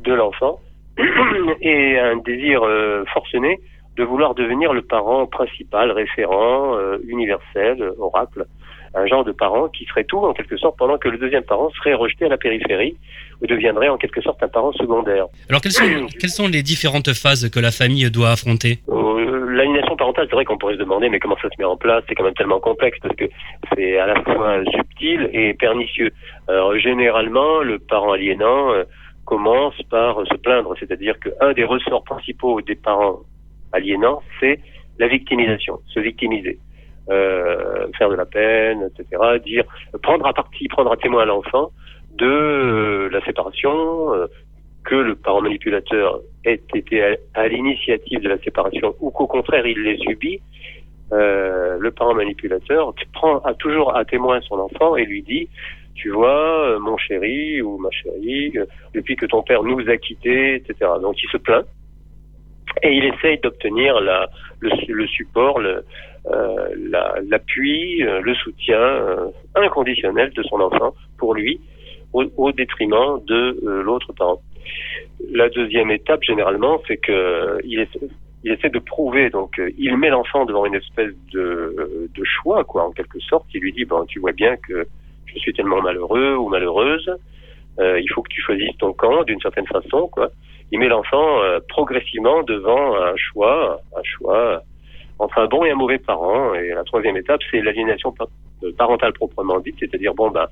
de l'enfant (clears throat) et un désir euh, forcené de vouloir devenir le parent principal, référent, euh, universel, oracle, un genre de parent qui ferait tout en quelque sorte pendant que le deuxième parent serait rejeté à la périphérie ou deviendrait en quelque sorte un parent secondaire. Alors quelles sont, (clears throat) quelles sont les différentes phases que la famille doit affronter? Euh, L'aliénation parentale, c'est vrai qu'on pourrait se demander mais comment ça se met en place? C'est quand même tellement complexe parce que c'est à la fois subtil et pernicieux. Alors généralement, le parent aliénant euh, commence par se plaindre, c'est-à-dire qu'un des ressorts principaux des parents aliénant, c'est la victimisation, se victimiser. Euh, faire de la peine, etc. Dire prendre à partie, prendre à témoin l'enfant de euh, la séparation, euh, que le parent manipulateur ait été à, l'initiative de la séparation ou qu'au contraire il l'ait subi. le parent manipulateur prend à, toujours à témoin son enfant et lui dit tu vois, mon chéri ou ma chérie, depuis que ton père nous a quittés, etc. Donc il se plaint et il essaye d'obtenir le, support, le, euh, l'appui, euh, le soutien euh, inconditionnel de son enfant pour lui, au, détriment de euh, l'autre parent. La deuxième étape, généralement, c'est que il essaie, de prouver, donc il met l'enfant devant une espèce de, de choix, quoi, en quelque sorte. Il lui dit, bon, tu vois bien que je suis tellement malheureux ou malheureuse, il faut que tu choisisses ton camp d'une certaine façon, quoi il met l'enfant euh, progressivement devant un choix, un choix entre un bon et un mauvais parent. Et la troisième étape, c'est l'aliénation euh, parentale proprement dite, c'est-à-dire bon ben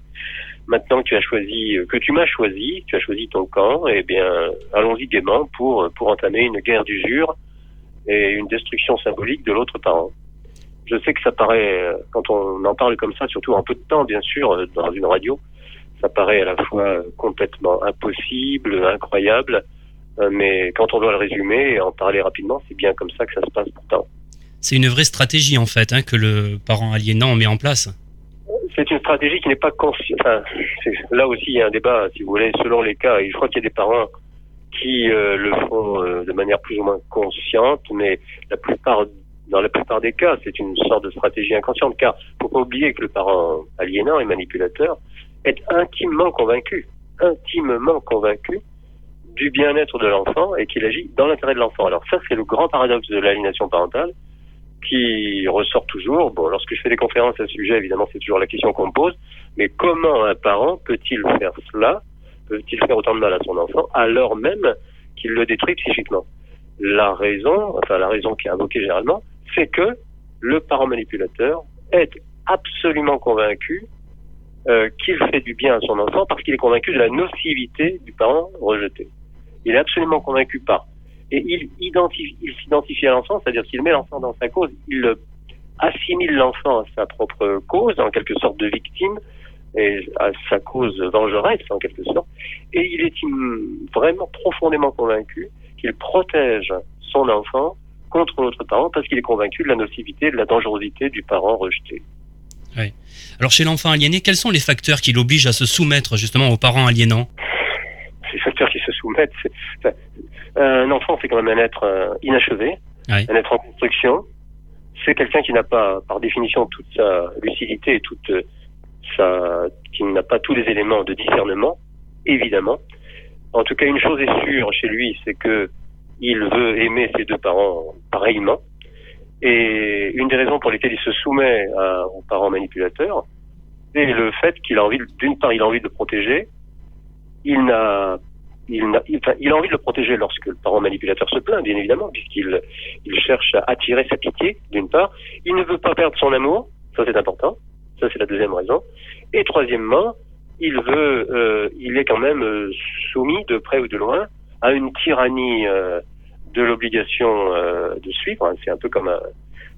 maintenant que tu as choisi, euh, que tu m'as choisi, tu as choisi ton camp, eh bien allons-y gaiement pour pour entamer une guerre d'usure et une destruction symbolique de l'autre parent. Je sais que ça paraît, quand on en parle comme ça, surtout en peu de temps, bien sûr, dans une radio, ça paraît à la fois complètement impossible, incroyable, euh, mais quand on doit le résumer et en parler rapidement, c'est bien comme ça que ça se passe pourtant. C'est une vraie stratégie en fait hein, que le parent aliénant met en place. C'est une stratégie qui n'est pas consciente. Enfin, là aussi, il y a un débat, si vous voulez, selon les cas. Et je crois qu'il y a des parents qui euh, le font euh, de manière plus ou moins consciente, mais la plupart, dans la plupart des cas, c'est une sorte de stratégie inconsciente. Car faut pas oublier que le parent aliénant et manipulateur est intimement convaincu, intimement convaincu du bien-être de l'enfant et qu'il agit dans l'intérêt de l'enfant. Alors ça, c'est le grand paradoxe de l'aliénation parentale qui ressort toujours. Bon, lorsque je fais des conférences à ce sujet, évidemment, c'est toujours la question qu'on me pose. Mais comment un parent peut-il faire cela? Peut-il faire autant de mal à son enfant alors même qu'il le détruit psychiquement? La raison, enfin la raison qui est invoquée généralement, c'est que le parent manipulateur est absolument convaincu euh, qu'il fait du bien à son enfant parce qu'il est convaincu de la nocivité du parent rejeté. Il est absolument convaincu par. Et il identifie, il s'identifie à l'enfant, c'est-à-dire qu'il met l'enfant dans sa cause, il assimile l'enfant à sa propre cause, en quelque sorte de victime, et à sa cause vengeresse, en quelque sorte. Et il est vraiment profondément convaincu qu'il protège son enfant contre l'autre parent parce qu'il est convaincu de la nocivité, de la dangerosité du parent rejeté. Oui. Alors chez l'enfant aliéné, quels sont les facteurs qui l'obligent à se soumettre justement aux parents aliénants ces facteurs se soumettent. un enfant, c'est quand même un être euh, inachevé, un être en construction. C'est quelqu'un qui n'a pas, par définition, toute sa lucidité et toute euh, sa, qui n'a pas tous les éléments de discernement, évidemment. En tout cas, une chose est sûre chez lui, c'est que il veut aimer ses deux parents pareillement. Et une des raisons pour lesquelles il se soumet à, aux parents manipulateurs, c'est le fait qu'il a envie, d'une part, il a envie de le protéger. Il n'a, il, il, il a envie de le protéger lorsque le parent manipulateur se plaint, bien évidemment, puisqu'il il cherche à attirer sa pitié, d'une part. Il ne veut pas perdre son amour, ça c'est important. Ça c'est la deuxième raison. Et troisièmement, il veut, euh, il est quand même euh, soumis de près ou de loin à une tyrannie euh, de l'obligation euh, de suivre. C'est un peu comme un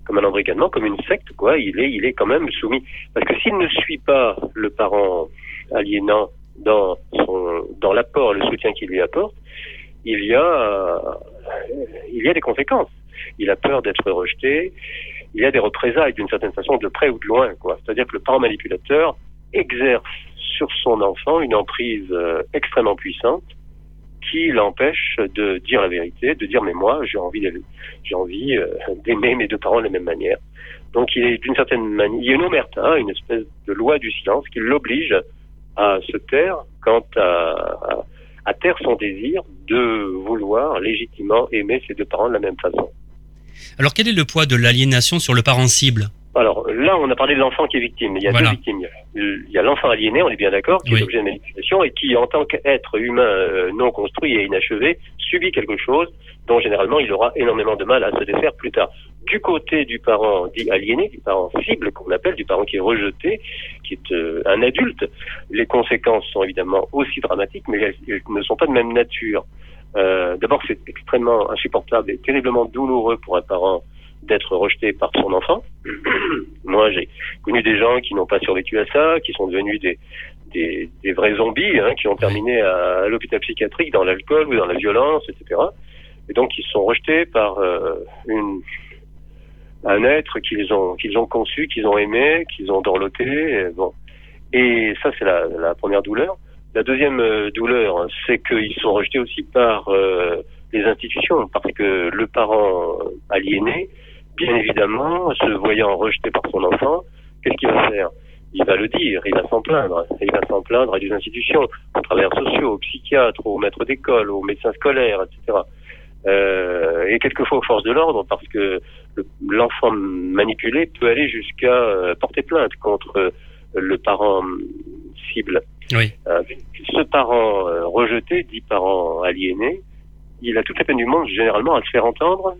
comme un embrigadement, comme une secte, quoi. Il est, il est quand même soumis. Parce que s'il ne suit pas le parent aliénant dans son, dans l'apport, le soutien qu'il lui apporte, il y a, il y a des conséquences. Il a peur d'être rejeté. Il y a des représailles d'une certaine façon de près ou de loin. C'est-à-dire que le parent manipulateur exerce sur son enfant une emprise euh, extrêmement puissante qui l'empêche de dire la vérité, de dire mais moi j'ai envie euh, d'aimer mes deux parents de la même manière. Donc il est d'une certaine manière, y a une omerta, une espèce de loi du silence qui l'oblige à se taire quant à, à, taire son désir de vouloir légitimement aimer ses deux parents de la même façon. Alors quel est le poids de l'aliénation sur le parent cible? Alors là, on a parlé de l'enfant qui est victime. Il y a Voilà. deux victimes. Il y a- l'enfant aliéné, on est bien d'accord, qui Oui. est objet de manipulation et qui, en tant qu'être humain euh, non construit et inachevé, subit quelque chose dont généralement il aura énormément de mal à se défaire plus tard. Du côté du parent dit aliéné, du parent cible qu'on appelle, du parent qui est rejeté, qui est euh, un adulte, les conséquences sont évidemment aussi dramatiques, mais elles, elles ne sont pas de même nature. Euh, D'abord, c'est extrêmement insupportable et terriblement douloureux pour un parent d'être rejeté par son enfant. (clears throat) Moi, j'ai connu des gens qui n'ont pas survécu à ça, qui sont devenus des, des, vrais zombies, hein, qui ont terminé à, l'hôpital psychiatrique dans l'alcool ou dans la violence, etc. Et donc, ils sont rejetés par euh, un être qu'ils ont, qu'ils ont conçu, qu'ils ont aimé, qu'ils ont dorloté. Et, bon. et ça, c'est la, la première douleur. La deuxième euh, douleur, c'est qu'ils sont rejetés aussi par euh, les institutions, parce que le parent aliéné, bien évidemment, se voyant rejeté par son enfant, qu'est-ce qu'il va faire? Il va le dire, il va s'en plaindre. Il va s'en plaindre à des institutions, aux travailleurs sociaux, aux psychiatres, aux maîtres d'école, aux médecins scolaires, etc. Euh, et quelquefois aux forces de l'ordre, parce que le- l'enfant manipulé peut aller jusqu'à euh, porter plainte contre euh, le parent cible. Oui. Ce parent euh, rejeté, dit parent aliéné, il a toute la peine du monde généralement à se faire entendre,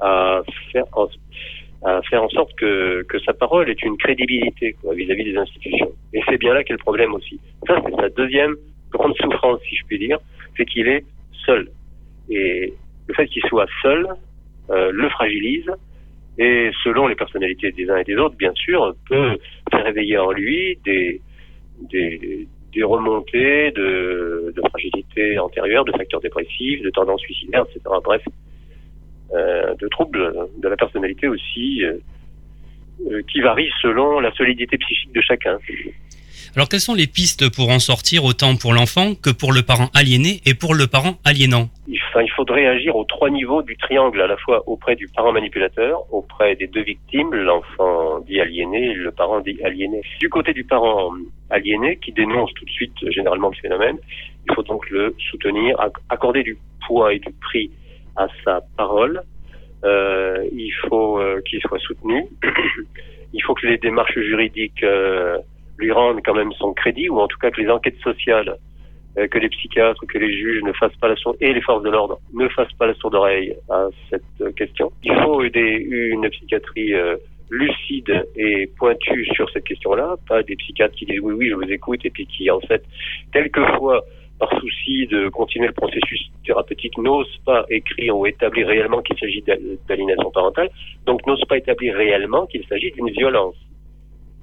à faire en, sorte que, sa parole ait une crédibilité vis-à-vis des institutions. Et c'est bien là qu'est le problème aussi. Ça, c'est sa deuxième grande souffrance, si je puis dire, c'est qu'il est seul. Et le fait qu'il soit seul euh, le fragilise et selon les personnalités des uns et des autres, bien sûr, peut faire réveiller en lui des, remontées de, de fragilité antérieure, de facteurs dépressifs, de tendances suicidaires, etc. Bref, de troubles de la personnalité aussi, euh, euh, qui varient selon la solidité psychique de chacun. Alors quelles sont les pistes pour en sortir autant pour l'enfant que pour le parent aliéné et pour le parent aliénant? Il, enfin, il faudrait agir aux trois niveaux du triangle, à la fois auprès du parent manipulateur, auprès des deux victimes, l'enfant dit aliéné et le parent dit aliéné. Du côté du parent aliéné, qui dénonce tout de suite euh, généralement le phénomène, il faut donc le soutenir, ac- accorder du poids et du prix à sa parole. Euh, il faut euh, qu'il soit soutenu. (clears throat) il faut que les démarches juridiques euh, lui rendent quand même son crédit, ou en tout cas que les enquêtes sociales que les psychiatres, que les juges ne fassent pas la sourde et les forces de l'ordre ne fassent pas la sourde oreille à cette question. Il faut une psychiatrie lucide et pointue sur cette question-là, pas des psychiatres qui disent oui oui je vous écoute et puis qui en fait quelquefois par souci de continuer le processus thérapeutique n'osent pas écrire ou établir réellement qu'il s'agit d'al- d'aliénation parentale, donc n'osent pas établir réellement qu'il s'agit d'une violence.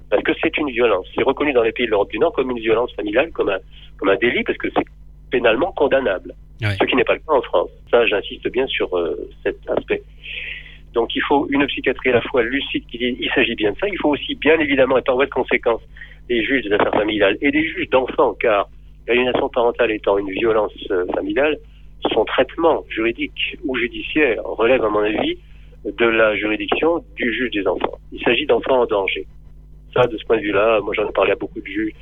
Parce que c'est une violence. C'est reconnu dans les pays de l'Europe du Nord comme une violence familiale, comme un, comme un délit, parce que c'est pénalement condamnable. Ce qui n'est pas le cas en France. Ça, j'insiste bien sur euh, cet aspect. Donc il faut une psychiatrie à la fois lucide qui dit il s'agit bien de ça. Il faut aussi bien évidemment, et par voie de conséquence, des juges des affaires familiales et des juges d'enfants, car l'aliénation parentale étant une violence euh, familiale, son traitement juridique ou judiciaire relève à mon avis de la juridiction du juge des enfants. Il s'agit d'enfants en danger. Ça, de ce point de vue-là, moi j'en ai parlé à beaucoup de juges,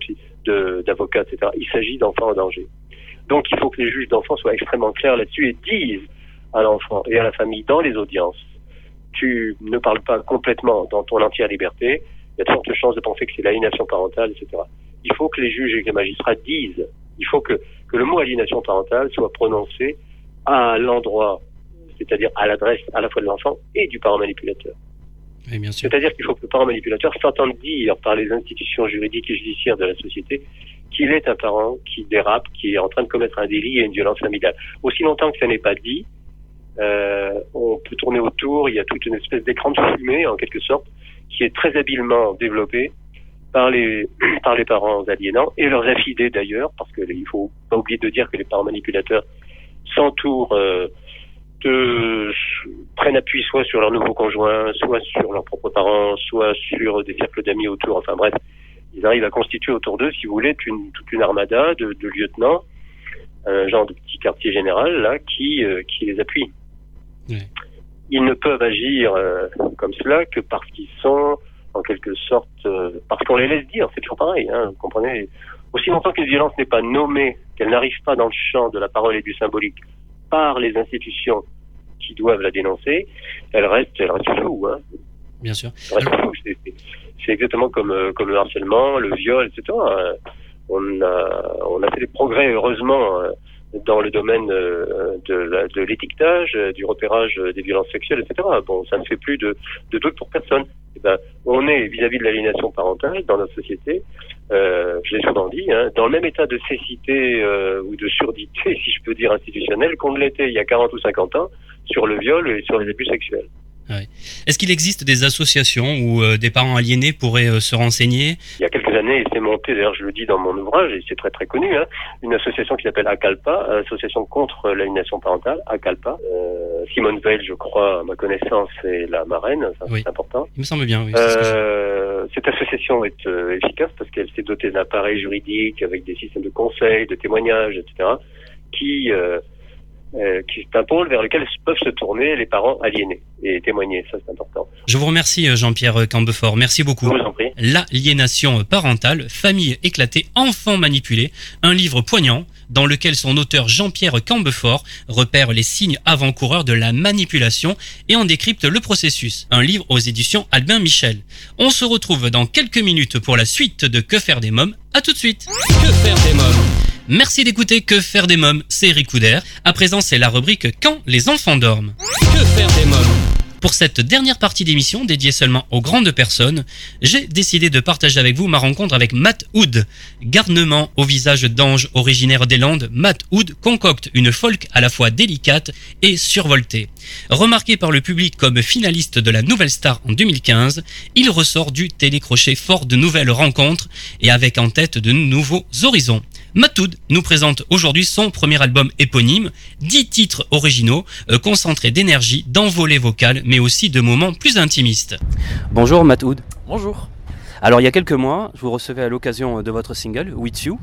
psy- de- d'avocats, etc. Il s'agit d'enfants en danger. Donc il faut que les juges d'enfants soient extrêmement clairs là-dessus et disent à l'enfant et à la famille dans les audiences tu ne parles pas complètement dans ton entière liberté, il y a de fortes chances de penser que c'est l'aliénation parentale, etc. Il faut que les juges et que les magistrats disent, il faut que, que le mot aliénation parentale soit prononcé à l'endroit, c'est-à-dire à l'adresse à la fois de l'enfant et du parent manipulateur. C'est-à-dire qu'il faut que le parent manipulateur s'entende dire par les institutions juridiques et judiciaires de la société qu'il est un parent qui dérape, qui est en train de commettre un délit et une violence familiale. Aussi longtemps que ça n'est pas dit, euh, on peut tourner autour, il y a toute une espèce d'écran de fumée, en quelque sorte, qui est très habilement développé par les, (clears throat) par les parents aliénants et leurs affidés d'ailleurs, parce qu'il faut pas oublier de dire que les parents manipulateurs s'entourent euh, de prennent appui soit sur leur nouveau conjoint, soit sur leurs propres parents, soit sur des cercles d'amis autour. Enfin bref, ils arrivent à constituer autour d'eux, si vous voulez, une, toute une armada de, de, lieutenants, un genre de petit quartier général là qui euh, qui les appuie. Ils ne peuvent agir euh, comme cela que parce qu'ils sont en quelque sorte euh, parce qu'on les laisse dire. C'est toujours pareil, hein, vous comprenez. Aussi longtemps qu'une violence n'est pas nommée, qu'elle n'arrive pas dans le champ de la parole et du symbolique par les institutions qui doivent la dénoncer, elle reste, elle reste floue. Hein. Bien sûr. Elle reste floue. C'est, exactement comme, euh, comme le harcèlement, le viol, etc. Euh, On a, on a fait des progrès, heureusement, euh, dans le domaine euh, de, la- de l'étiquetage, euh, du repérage euh, des violences sexuelles, etc. Bon, ça ne fait plus de, de doute pour personne. Eh ben, on est vis-à-vis de l'aliénation parentale dans notre société, euh, je l'ai souvent dit, hein, dans le même état de cécité ou de surdité, (laughs) si je peux dire, institutionnelle, qu'on l'était il y a 40 ou 50 ans sur le viol et sur les abus sexuels. Ouais. Est-ce qu'il existe des associations où euh, des parents aliénés pourraient euh, se renseigner? Il y a quelques années, il s'est monté, d'ailleurs je le dis dans mon ouvrage, et c'est très très connu, hein, une association qui s'appelle ACALPA, Association contre l'aliénation parentale, ACALPA. Euh, Simone Veil, je crois, à ma connaissance, est la marraine, ça, Oui. c'est important. Il me semble bien, oui. c'est je- Euh, cette association est euh, efficace parce qu'elle s'est dotée d'un appareil juridique avec des systèmes de conseils, de témoignages, etc., qui, euh, qui est un pôle vers lequel peuvent se tourner les parents aliénés et témoigner. Ça, c'est important. Je vous remercie, euh, Jean-Pierre Cambefort. Merci Je beaucoup. vous en prie. L'aliénation parentale, famille éclatée, enfants manipulés, un livre poignant dans lequel son auteur Jean-Pierre Cambefort repère les signes avant-coureurs de la manipulation et en décrypte le processus. Un livre aux éditions Albin Michel. On se retrouve dans quelques minutes pour la suite de Que faire des mômes. À tout de suite. Que faire des mômes? Merci d'écouter Que faire des mômes, c'est Eric Couder. À présent, c'est la rubrique Quand les enfants dorment. Que faire des mômes Pour cette dernière partie d'émission dédiée seulement aux grandes personnes, j'ai décidé de partager avec vous ma rencontre avec Matt Hood. Garnement au visage d'ange originaire des Landes, Matt Hood concocte une folk à la fois délicate et survoltée. Remarqué par le public comme finaliste de la Nouvelle Star en 2015, il ressort du télécrochet fort de nouvelles rencontres et avec en tête de nouveaux horizons. Matoud nous présente aujourd'hui son premier album éponyme, 10 titres originaux, euh, concentrés d'énergie, d'envolée vocale, mais aussi de moments plus intimistes. Bonjour Matt Hood. Bonjour. Alors il y a quelques mois, je vous recevais à l'occasion de votre single With You.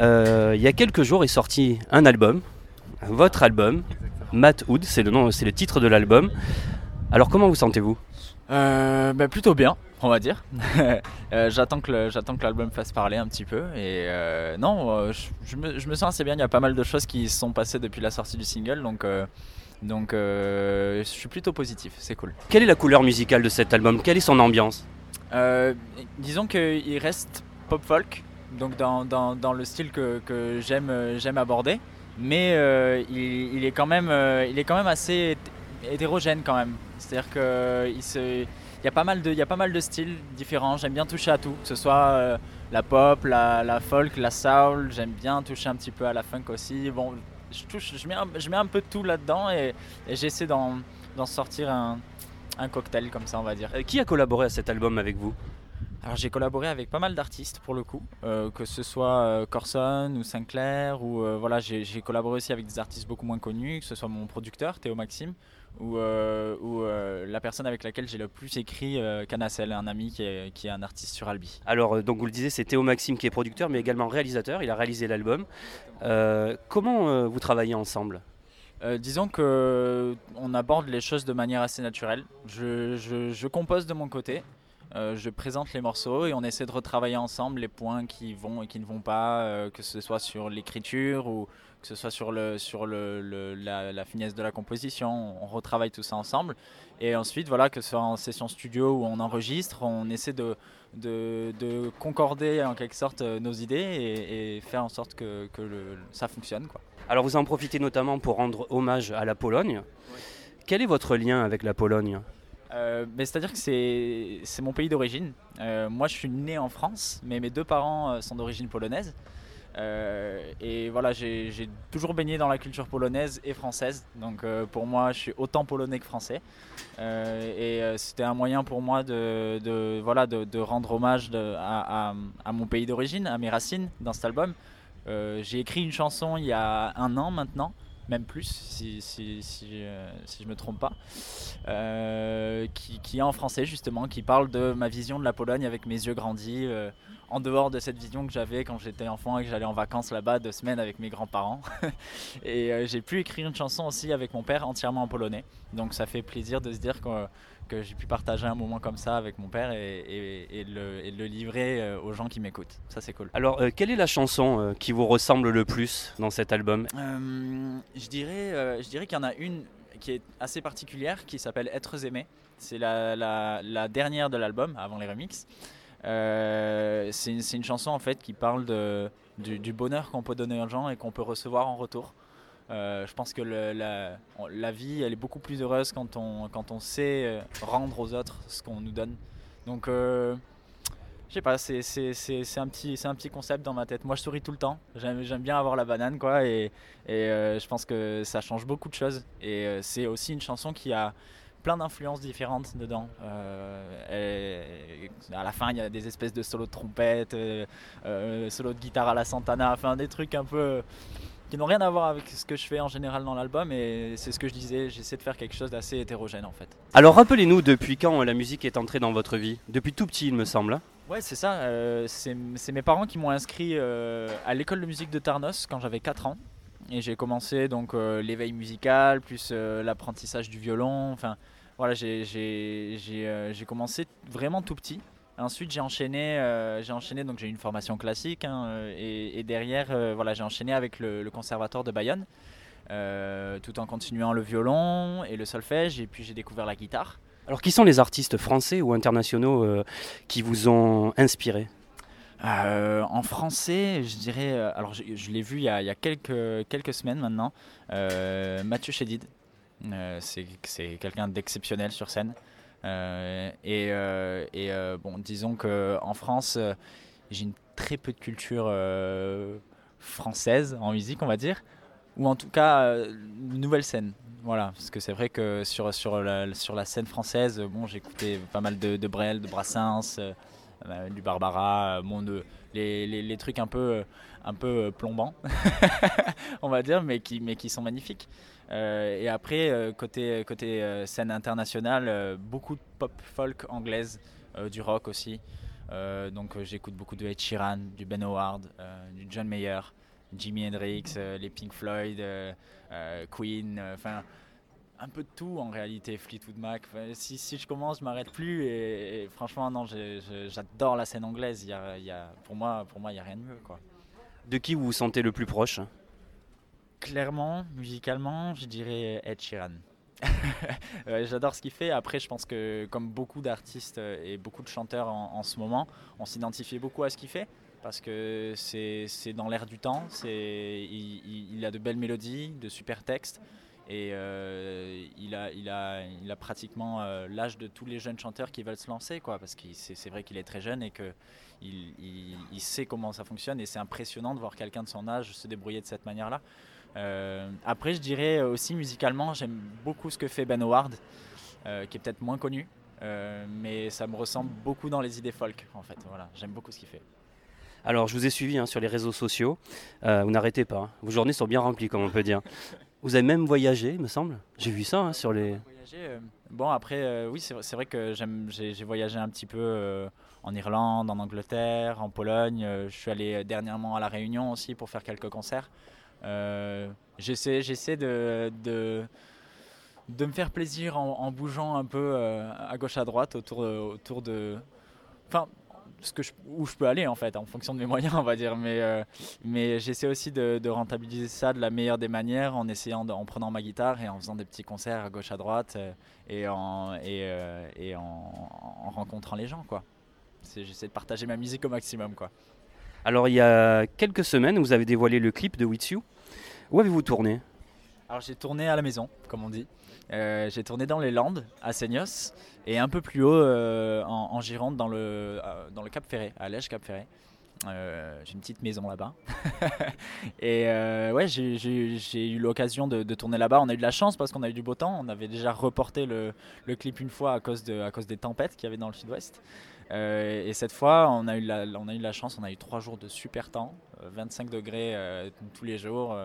Euh, il y a quelques jours est sorti un album, votre album, Matt Hood, c'est le nom, c'est le titre de l'album. Alors comment vous sentez-vous? Euh, bah, plutôt bien, on va dire. (laughs) Euh, j'attends que l'album fasse parler un petit peu. Et euh, non, euh, je, je me, je me sens assez bien. Il y a pas mal de choses qui se sont passées depuis la sortie du single, donc donc je suis plutôt positif. C'est cool. Quelle est la couleur musicale de cet album? Quelle est son ambiance? Disons qu'il reste pop folk, donc dans, dans, dans le style que, que j'aime aborder, mais euh, il, il est quand même euh, il est quand même assez hétérogène quand même. C'est-à-dire que il se il y a pas mal de il y a pas mal de styles différents. J'aime bien toucher à tout, que ce soit euh, la pop, la, folk, la soul. J'aime bien toucher un petit peu à la funk aussi. Bon, je touche, je mets un, je mets un peu de tout là-dedans et, j'essaie d'en sortir un, un cocktail comme ça, on va dire. Euh, Qui a collaboré à cet album avec vous? Alors j'ai collaboré avec pas mal d'artistes pour le coup, euh, que ce soit euh, Corson ou Sinclair, ou euh, voilà, j'ai collaboré aussi avec des artistes beaucoup moins connus, que ce soit mon producteur Théo Maxime, ou, ou la personne avec laquelle j'ai le plus écrit, Canacel, un ami qui est, qui est un artiste sur Albi. Alors donc vous le disiez, c'est Théo Maxime qui est producteur mais également réalisateur, il a réalisé l'album. Comment vous travaillez ensemble? Euh, disons que on aborde les choses de manière assez naturelle. Je, je- je compose de mon côté. Euh, je présente les morceaux et on essaie de retravailler ensemble les points qui vont et qui ne vont pas, euh, que ce soit sur l'écriture ou que ce soit sur, le, sur le, la, finesse de la composition. On retravaille tout ça ensemble. Et ensuite, voilà, que ce soit en session studio où on enregistre, on essaie de, de, concorder en quelque sorte nos idées et, faire en sorte que, que ça fonctionne. Quoi. Alors vous en profitez notamment pour rendre hommage à la Pologne. Quel est votre lien avec la Pologne? Euh, C'est-à-dire que c'est mon pays d'origine. Euh, moi, je suis né en France, mais mes deux parents euh, sont d'origine polonaise. et voilà, j'ai toujours baigné dans la culture polonaise et française. Donc pour moi, je suis autant polonais que français. et c'était un moyen pour moi de, voilà, de, rendre hommage à, à, mon pays d'origine, à mes racines dans cet album. j'ai écrit une chanson il y a un an maintenant même plus si, si, si, euh, je me trompe pas, euh, qui, qui, est en français justement, qui parle de ma vision de la Pologne avec mes yeux grandis, euh, en dehors de cette vision que j'avais quand j'étais enfant et que j'allais en vacances là-bas deux semaines avec mes grands-parents. (laughs) et j'ai pu écrire une chanson aussi avec mon père entièrement en polonais, donc ça fait plaisir de se dire que que j'ai pu partager un moment comme ça avec mon père et, et, le, livrer euh, aux gens qui m'écoutent. Ça, c'est cool. Alors, euh, quelle est la chanson euh, qui vous ressemble le plus dans cet album? Je dirais, je dirais qu'il y en a une qui est assez particulière qui s'appelle Êtres aimés. C'est la, la, dernière de l'album, avant les remixes. c'est une, une, chanson en fait qui parle de, du, du bonheur qu'on peut donner aux gens et qu'on peut recevoir en retour. Euh, je pense que la, vie, elle est beaucoup plus heureuse quand on, quand on sait euh, rendre aux autres ce qu'on nous donne. Donc, euh, je sais pas, c'est, un petit, un petit concept dans ma tête. Moi, je souris tout le temps. J'aime, bien avoir la banane, quoi. Et, et je pense que ça change beaucoup de choses. Et c'est aussi une chanson qui a plein d'influences différentes dedans. à la fin, il y a des espèces de solos de trompette, euh, solos de guitare à la Santana, enfin des trucs un peu qui n'ont rien à voir avec ce que je fais en général dans l'album et c'est ce que je disais, j'essaie de faire quelque chose d'assez hétérogène en fait. Alors rappelez-nous depuis quand la musique est entrée dans votre vie? Depuis tout petit il me semble. Hein ouais c'est ça, euh, c'est mes parents qui m'ont inscrit euh, à l'école de musique de Tarnos quand j'avais 4 ans et j'ai commencé donc euh, l'éveil musical plus l'apprentissage du violon, enfin voilà j'ai commencé vraiment tout petit Ensuite, j'ai enchaîné, euh, j'ai enchaîné, donc j'ai eu une formation classique, hein, euh, et, derrière, euh, voilà, j'ai enchaîné avec le, conservatoire de Bayonne, tout en continuant le violon et le solfège, et puis j'ai découvert la guitare. Alors, qui sont les artistes français ou internationaux qui vous ont inspiré? En français, je dirais, alors je, l'ai vu il y, a, il y, a, quelques, quelques semaines maintenant, Mathieu Chédid, c'est quelqu'un d'exceptionnel sur scène. Euh, et, euh, euh, bon, disons qu'en France, j'ai très peu de culture française en musique, on va dire, ou en tout cas nouvelle scène. Voilà, parce que c'est vrai que sur, la, scène française, bon, écouté pas mal de, de Brel, de Brassens, du Barbara, les, trucs un peu, un peu plombants, (laughs) on va dire, mais qui, mais qui sont magnifiques. Euh, et après, euh, côté, côté euh, scène internationale, beaucoup de pop folk anglaise, du rock aussi. donc j'écoute beaucoup de Ed Sheeran, du Ben Howard, du John Mayer, Jimi Hendrix, les Pink Floyd, Queen, enfin un peu de tout en réalité, Fleetwood Mac. si, si, je commence, je m'arrête plus. Et, franchement, non, j'adore la scène anglaise. y a, pour moi, pour moi, il n'y a rien de mieux. Quoi. De qui vous vous sentez le plus proche clairement, musicalement, je dirais Ed Sheeran. (laughs) J'adore ce qu'il fait. Après, je pense que comme beaucoup d'artistes et beaucoup de chanteurs en, ce moment, on s'identifie beaucoup à ce qu'il fait parce que c'est dans l'air du temps. Il, il, a de belles mélodies, de super textes. Et euh, il, a, il, a, il a pratiquement euh, l'âge de tous les jeunes chanteurs qui veulent se lancer, quoi, parce que c'est vrai qu'il est très jeune et qu'il il, il, sait comment ça fonctionne. Et c'est impressionnant de voir quelqu'un de son âge se débrouiller de cette manière-là. Euh, après, je dirais aussi musicalement, j'aime beaucoup ce que fait Ben Howard, euh, qui est peut-être moins connu, euh, mais ça me ressemble beaucoup dans les idées folk, en fait. Voilà, j'aime beaucoup ce qu'il fait. Alors, je vous ai suivi hein, sur les réseaux sociaux. vous n'arrêtez pas. Hein. Vos journées sont bien remplies, comme on peut dire. (laughs) Vous avez même voyagé, me semble. J'ai vu ça hein, sur les. bon, après, oui, c'est vrai que j'ai voyagé un petit peu en Irlande, en Angleterre, en Pologne. je suis allé dernièrement à La Réunion aussi pour faire quelques concerts. Euh, j'essaie, j'essaie de, de, de, me faire plaisir en, bougeant un peu euh, à gauche à droite autour, autour de, enfin, où je peux aller en fait, en fonction de mes moyens, on va dire. Mais, euh, mais j'essaie aussi de, rentabiliser ça de la meilleure des manières en essayant, en prenant ma guitare et en faisant des petits concerts à gauche à droite euh, et, en, euh, et en, rencontrant les gens, quoi. J'essaie de partager ma musique au maximum, quoi. Alors, il y a quelques semaines, vous avez dévoilé le clip de With You. Où avez-vous tourné? Alors, j'ai tourné à la maison, comme on dit. Euh, j'ai tourné dans les Landes, à Seignos, et un peu plus haut euh, en, Gironde, dans le, euh, dans le Cap Ferré, à Lège Cap Ferré. j'ai une petite maison là-bas. (laughs) et ouais, j'ai eu l'occasion de, tourner là-bas. On a eu de la chance parce qu'on a eu du beau temps. On avait déjà reporté le, le clip une fois à cause, de, à cause des tempêtes qu'il y avait dans le sud-ouest. Et cette fois, on a, eu la, on a eu la chance, on a eu trois jours de super temps, 25 degrés tous les jours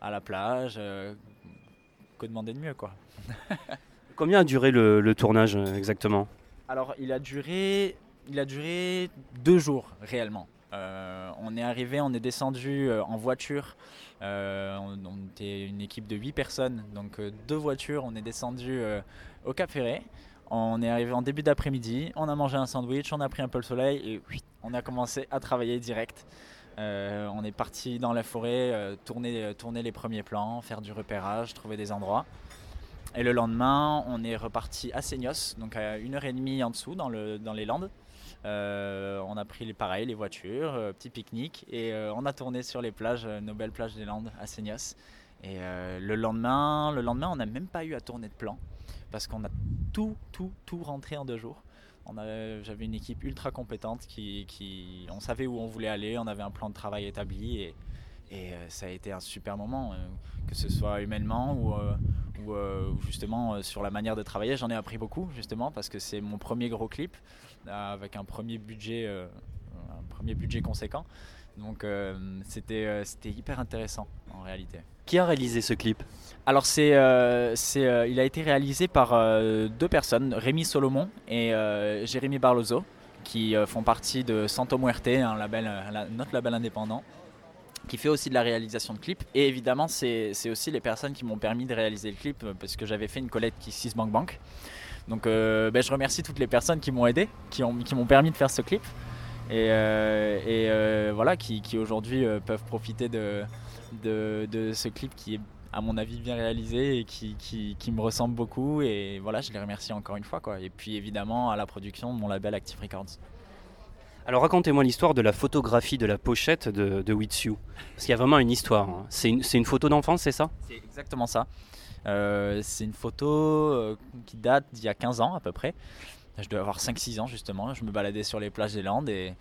à la plage, que demander de mieux quoi. (laughs) Combien a duré le, tournage euh, exactement? Alors il a duré, il a duré deux jours réellement. Euh, on est arrivé, on est descendu euh, en voiture. on, était une équipe de 8 personnes, donc deux voitures. On est descendu au Cap Ferré. On est arrivé en début d'après-midi. On a mangé un sandwich, on a pris un peu le soleil et on a commencé à travailler direct. on est parti dans la forêt, tourner, tourner les premiers plans, faire du repérage, trouver des endroits. Et le lendemain, on est reparti à Seignos, donc à une heure et demie en dessous dans, le, dans les Landes. Euh, on a pris les pareils, les voitures, euh, petit pique-nique et euh, on a tourné sur les plages, nos belles plages des Landes à Seignos. Et le lendemain, le lendemain, on n'a même pas eu à tourner de plan parce qu'on a tout, tout, tout rentré en deux jours. J'avais une équipe ultra compétente qui, on savait où on voulait aller, on avait un plan de travail établi et, euh, ça a été un super moment, euh, que ce soit humainement ou, euh, justement sur la manière de travailler. J'en ai appris beaucoup justement parce que c'est mon premier gros clip avec un premier budget, un premier budget conséquent. Donc c'était hyper intéressant en réalité. Qui a réalisé ce clip? Alors c'est c'est il a été réalisé par deux personnes, Rémi Solomon et Jérémy Barlozo, qui font partie de Santo Muerte, un label, notre label indépendant qui fait aussi de la réalisation de clips. Et évidemment, c'est aussi les personnes qui m'ont permis de réaliser le clip euh, parce que j'avais fait une collecte qui 6 Bank Bank. Donc euh, ben, je remercie toutes les personnes qui m'ont aidé, qui m'ont qui permis de faire ce clip. Et, euh, et voilà, qui, qui aujourd'hui peuvent profiter de, de, de, ce clip qui est à mon avis bien réalisé et qui, qui, qui, me ressemble beaucoup. Et voilà, je les remercie encore une fois. Quoi. Et puis évidemment à la production de mon label Active Records. Alors racontez-moi l'histoire de la photographie de la pochette de, de With You. Parce qu'il y a vraiment une histoire. Hein. C'est une, photo d'enfance, c'est ça? C'est exactement ça. Euh, c'est une photo euh, qui date d'il y a 15 ans à peu près. Je dois avoir 5-6 ans justement. Je me baladais sur les plages des Landes et,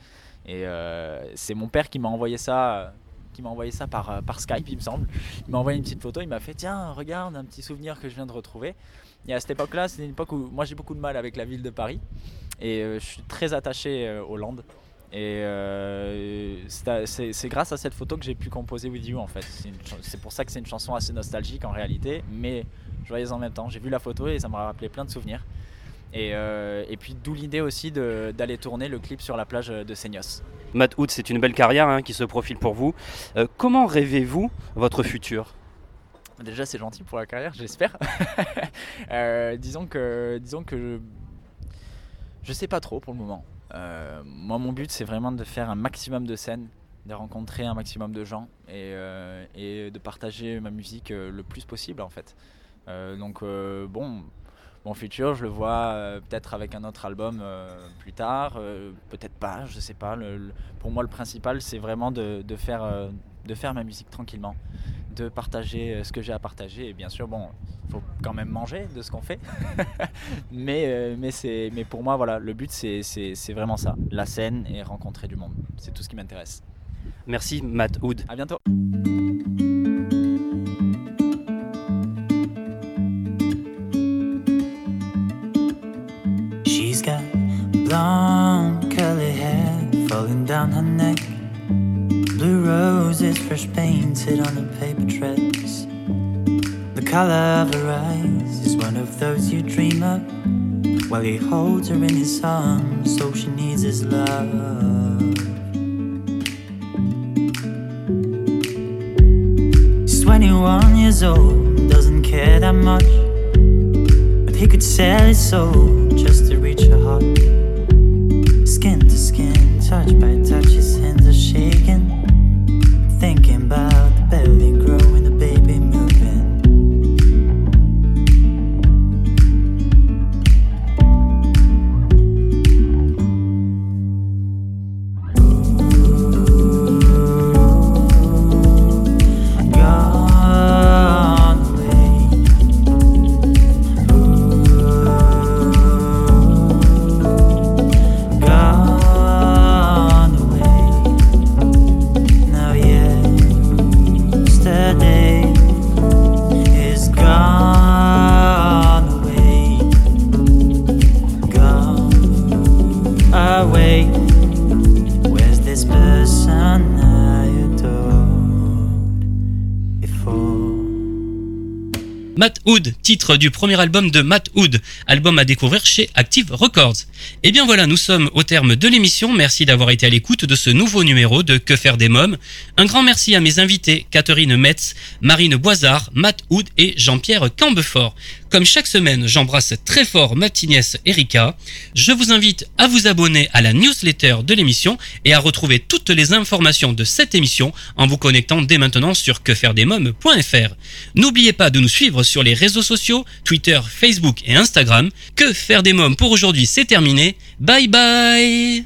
et euh, c'est mon père qui m'a envoyé ça qui m'a envoyé ça par, par Skype, il me semble. Il m'a envoyé une petite photo, il m'a fait tiens, regarde un petit souvenir que je viens de retrouver. Et à cette époque-là, c'était une époque où moi j'ai beaucoup de mal avec la ville de Paris. Et euh, je suis très attaché euh, aux Landes. Et euh, c'est grâce à cette photo que j'ai pu composer With You en fait. C'est pour ça que c'est une chanson assez nostalgique en réalité, mais joyeuse en même temps. J'ai vu la photo et ça m'a rappelé plein de souvenirs. Et, et puis d'où l'idée aussi d'aller tourner le clip sur la plage de Seignos. Matt Hood, c'est une belle carrière hein, qui se profile pour vous. comment rêvez-vous votre futur? Déjà c'est gentil pour la carrière, j'espère. (laughs) disons que, disons que je sais pas trop pour le moment. Euh, moi, mon but, c'est vraiment de faire un maximum de scènes, de rencontrer un maximum de gens et, euh, et de partager ma musique euh, le plus possible, en fait. donc, bon, mon futur, je le vois peut-être avec un autre album plus tard, peut-être pas, je sais pas. pour moi, le principal, c'est vraiment de, de faire, de faire ma musique tranquillement de partager euh, ce que j'ai à partager. Et bien sûr, bon, il faut quand même manger de ce qu'on fait. (laughs) mais, euh, mais, c'est, mais pour moi, voilà, le but, c'est, c'est, vraiment ça. La scène et rencontrer du monde. C'est tout ce qui m'intéresse. Merci, Matt Hood. À bientôt. Curly hair falling down her neck. Blue roses fresh painted on the paper treads. The color of her eyes is one of those you dream of. While he holds her in his arms, so she needs his love. He's 21 years old, doesn't care that much. But he could sell his soul just to reach her heart. Touch by touch, his hands are shaking. Thinking about du premier album de Matt Hood, album à découvrir chez Active Records. Et bien voilà, nous sommes au terme de l'émission. Merci d'avoir été à l'écoute de ce nouveau numéro de Que faire des mômes. Un grand merci à mes invités, Catherine Metz, Marine Boisard, Matt Hood et Jean-Pierre Cambefort. Comme chaque semaine, j'embrasse très fort ma petite Erika. Je vous invite à vous abonner à la newsletter de l'émission et à retrouver toutes les informations de cette émission en vous connectant dès maintenant sur quefairedesmômes.fr. N'oubliez pas de nous suivre sur les réseaux sociaux, Twitter, Facebook et Instagram. Que faire des mômes pour aujourd'hui, c'est terminé. Bye bye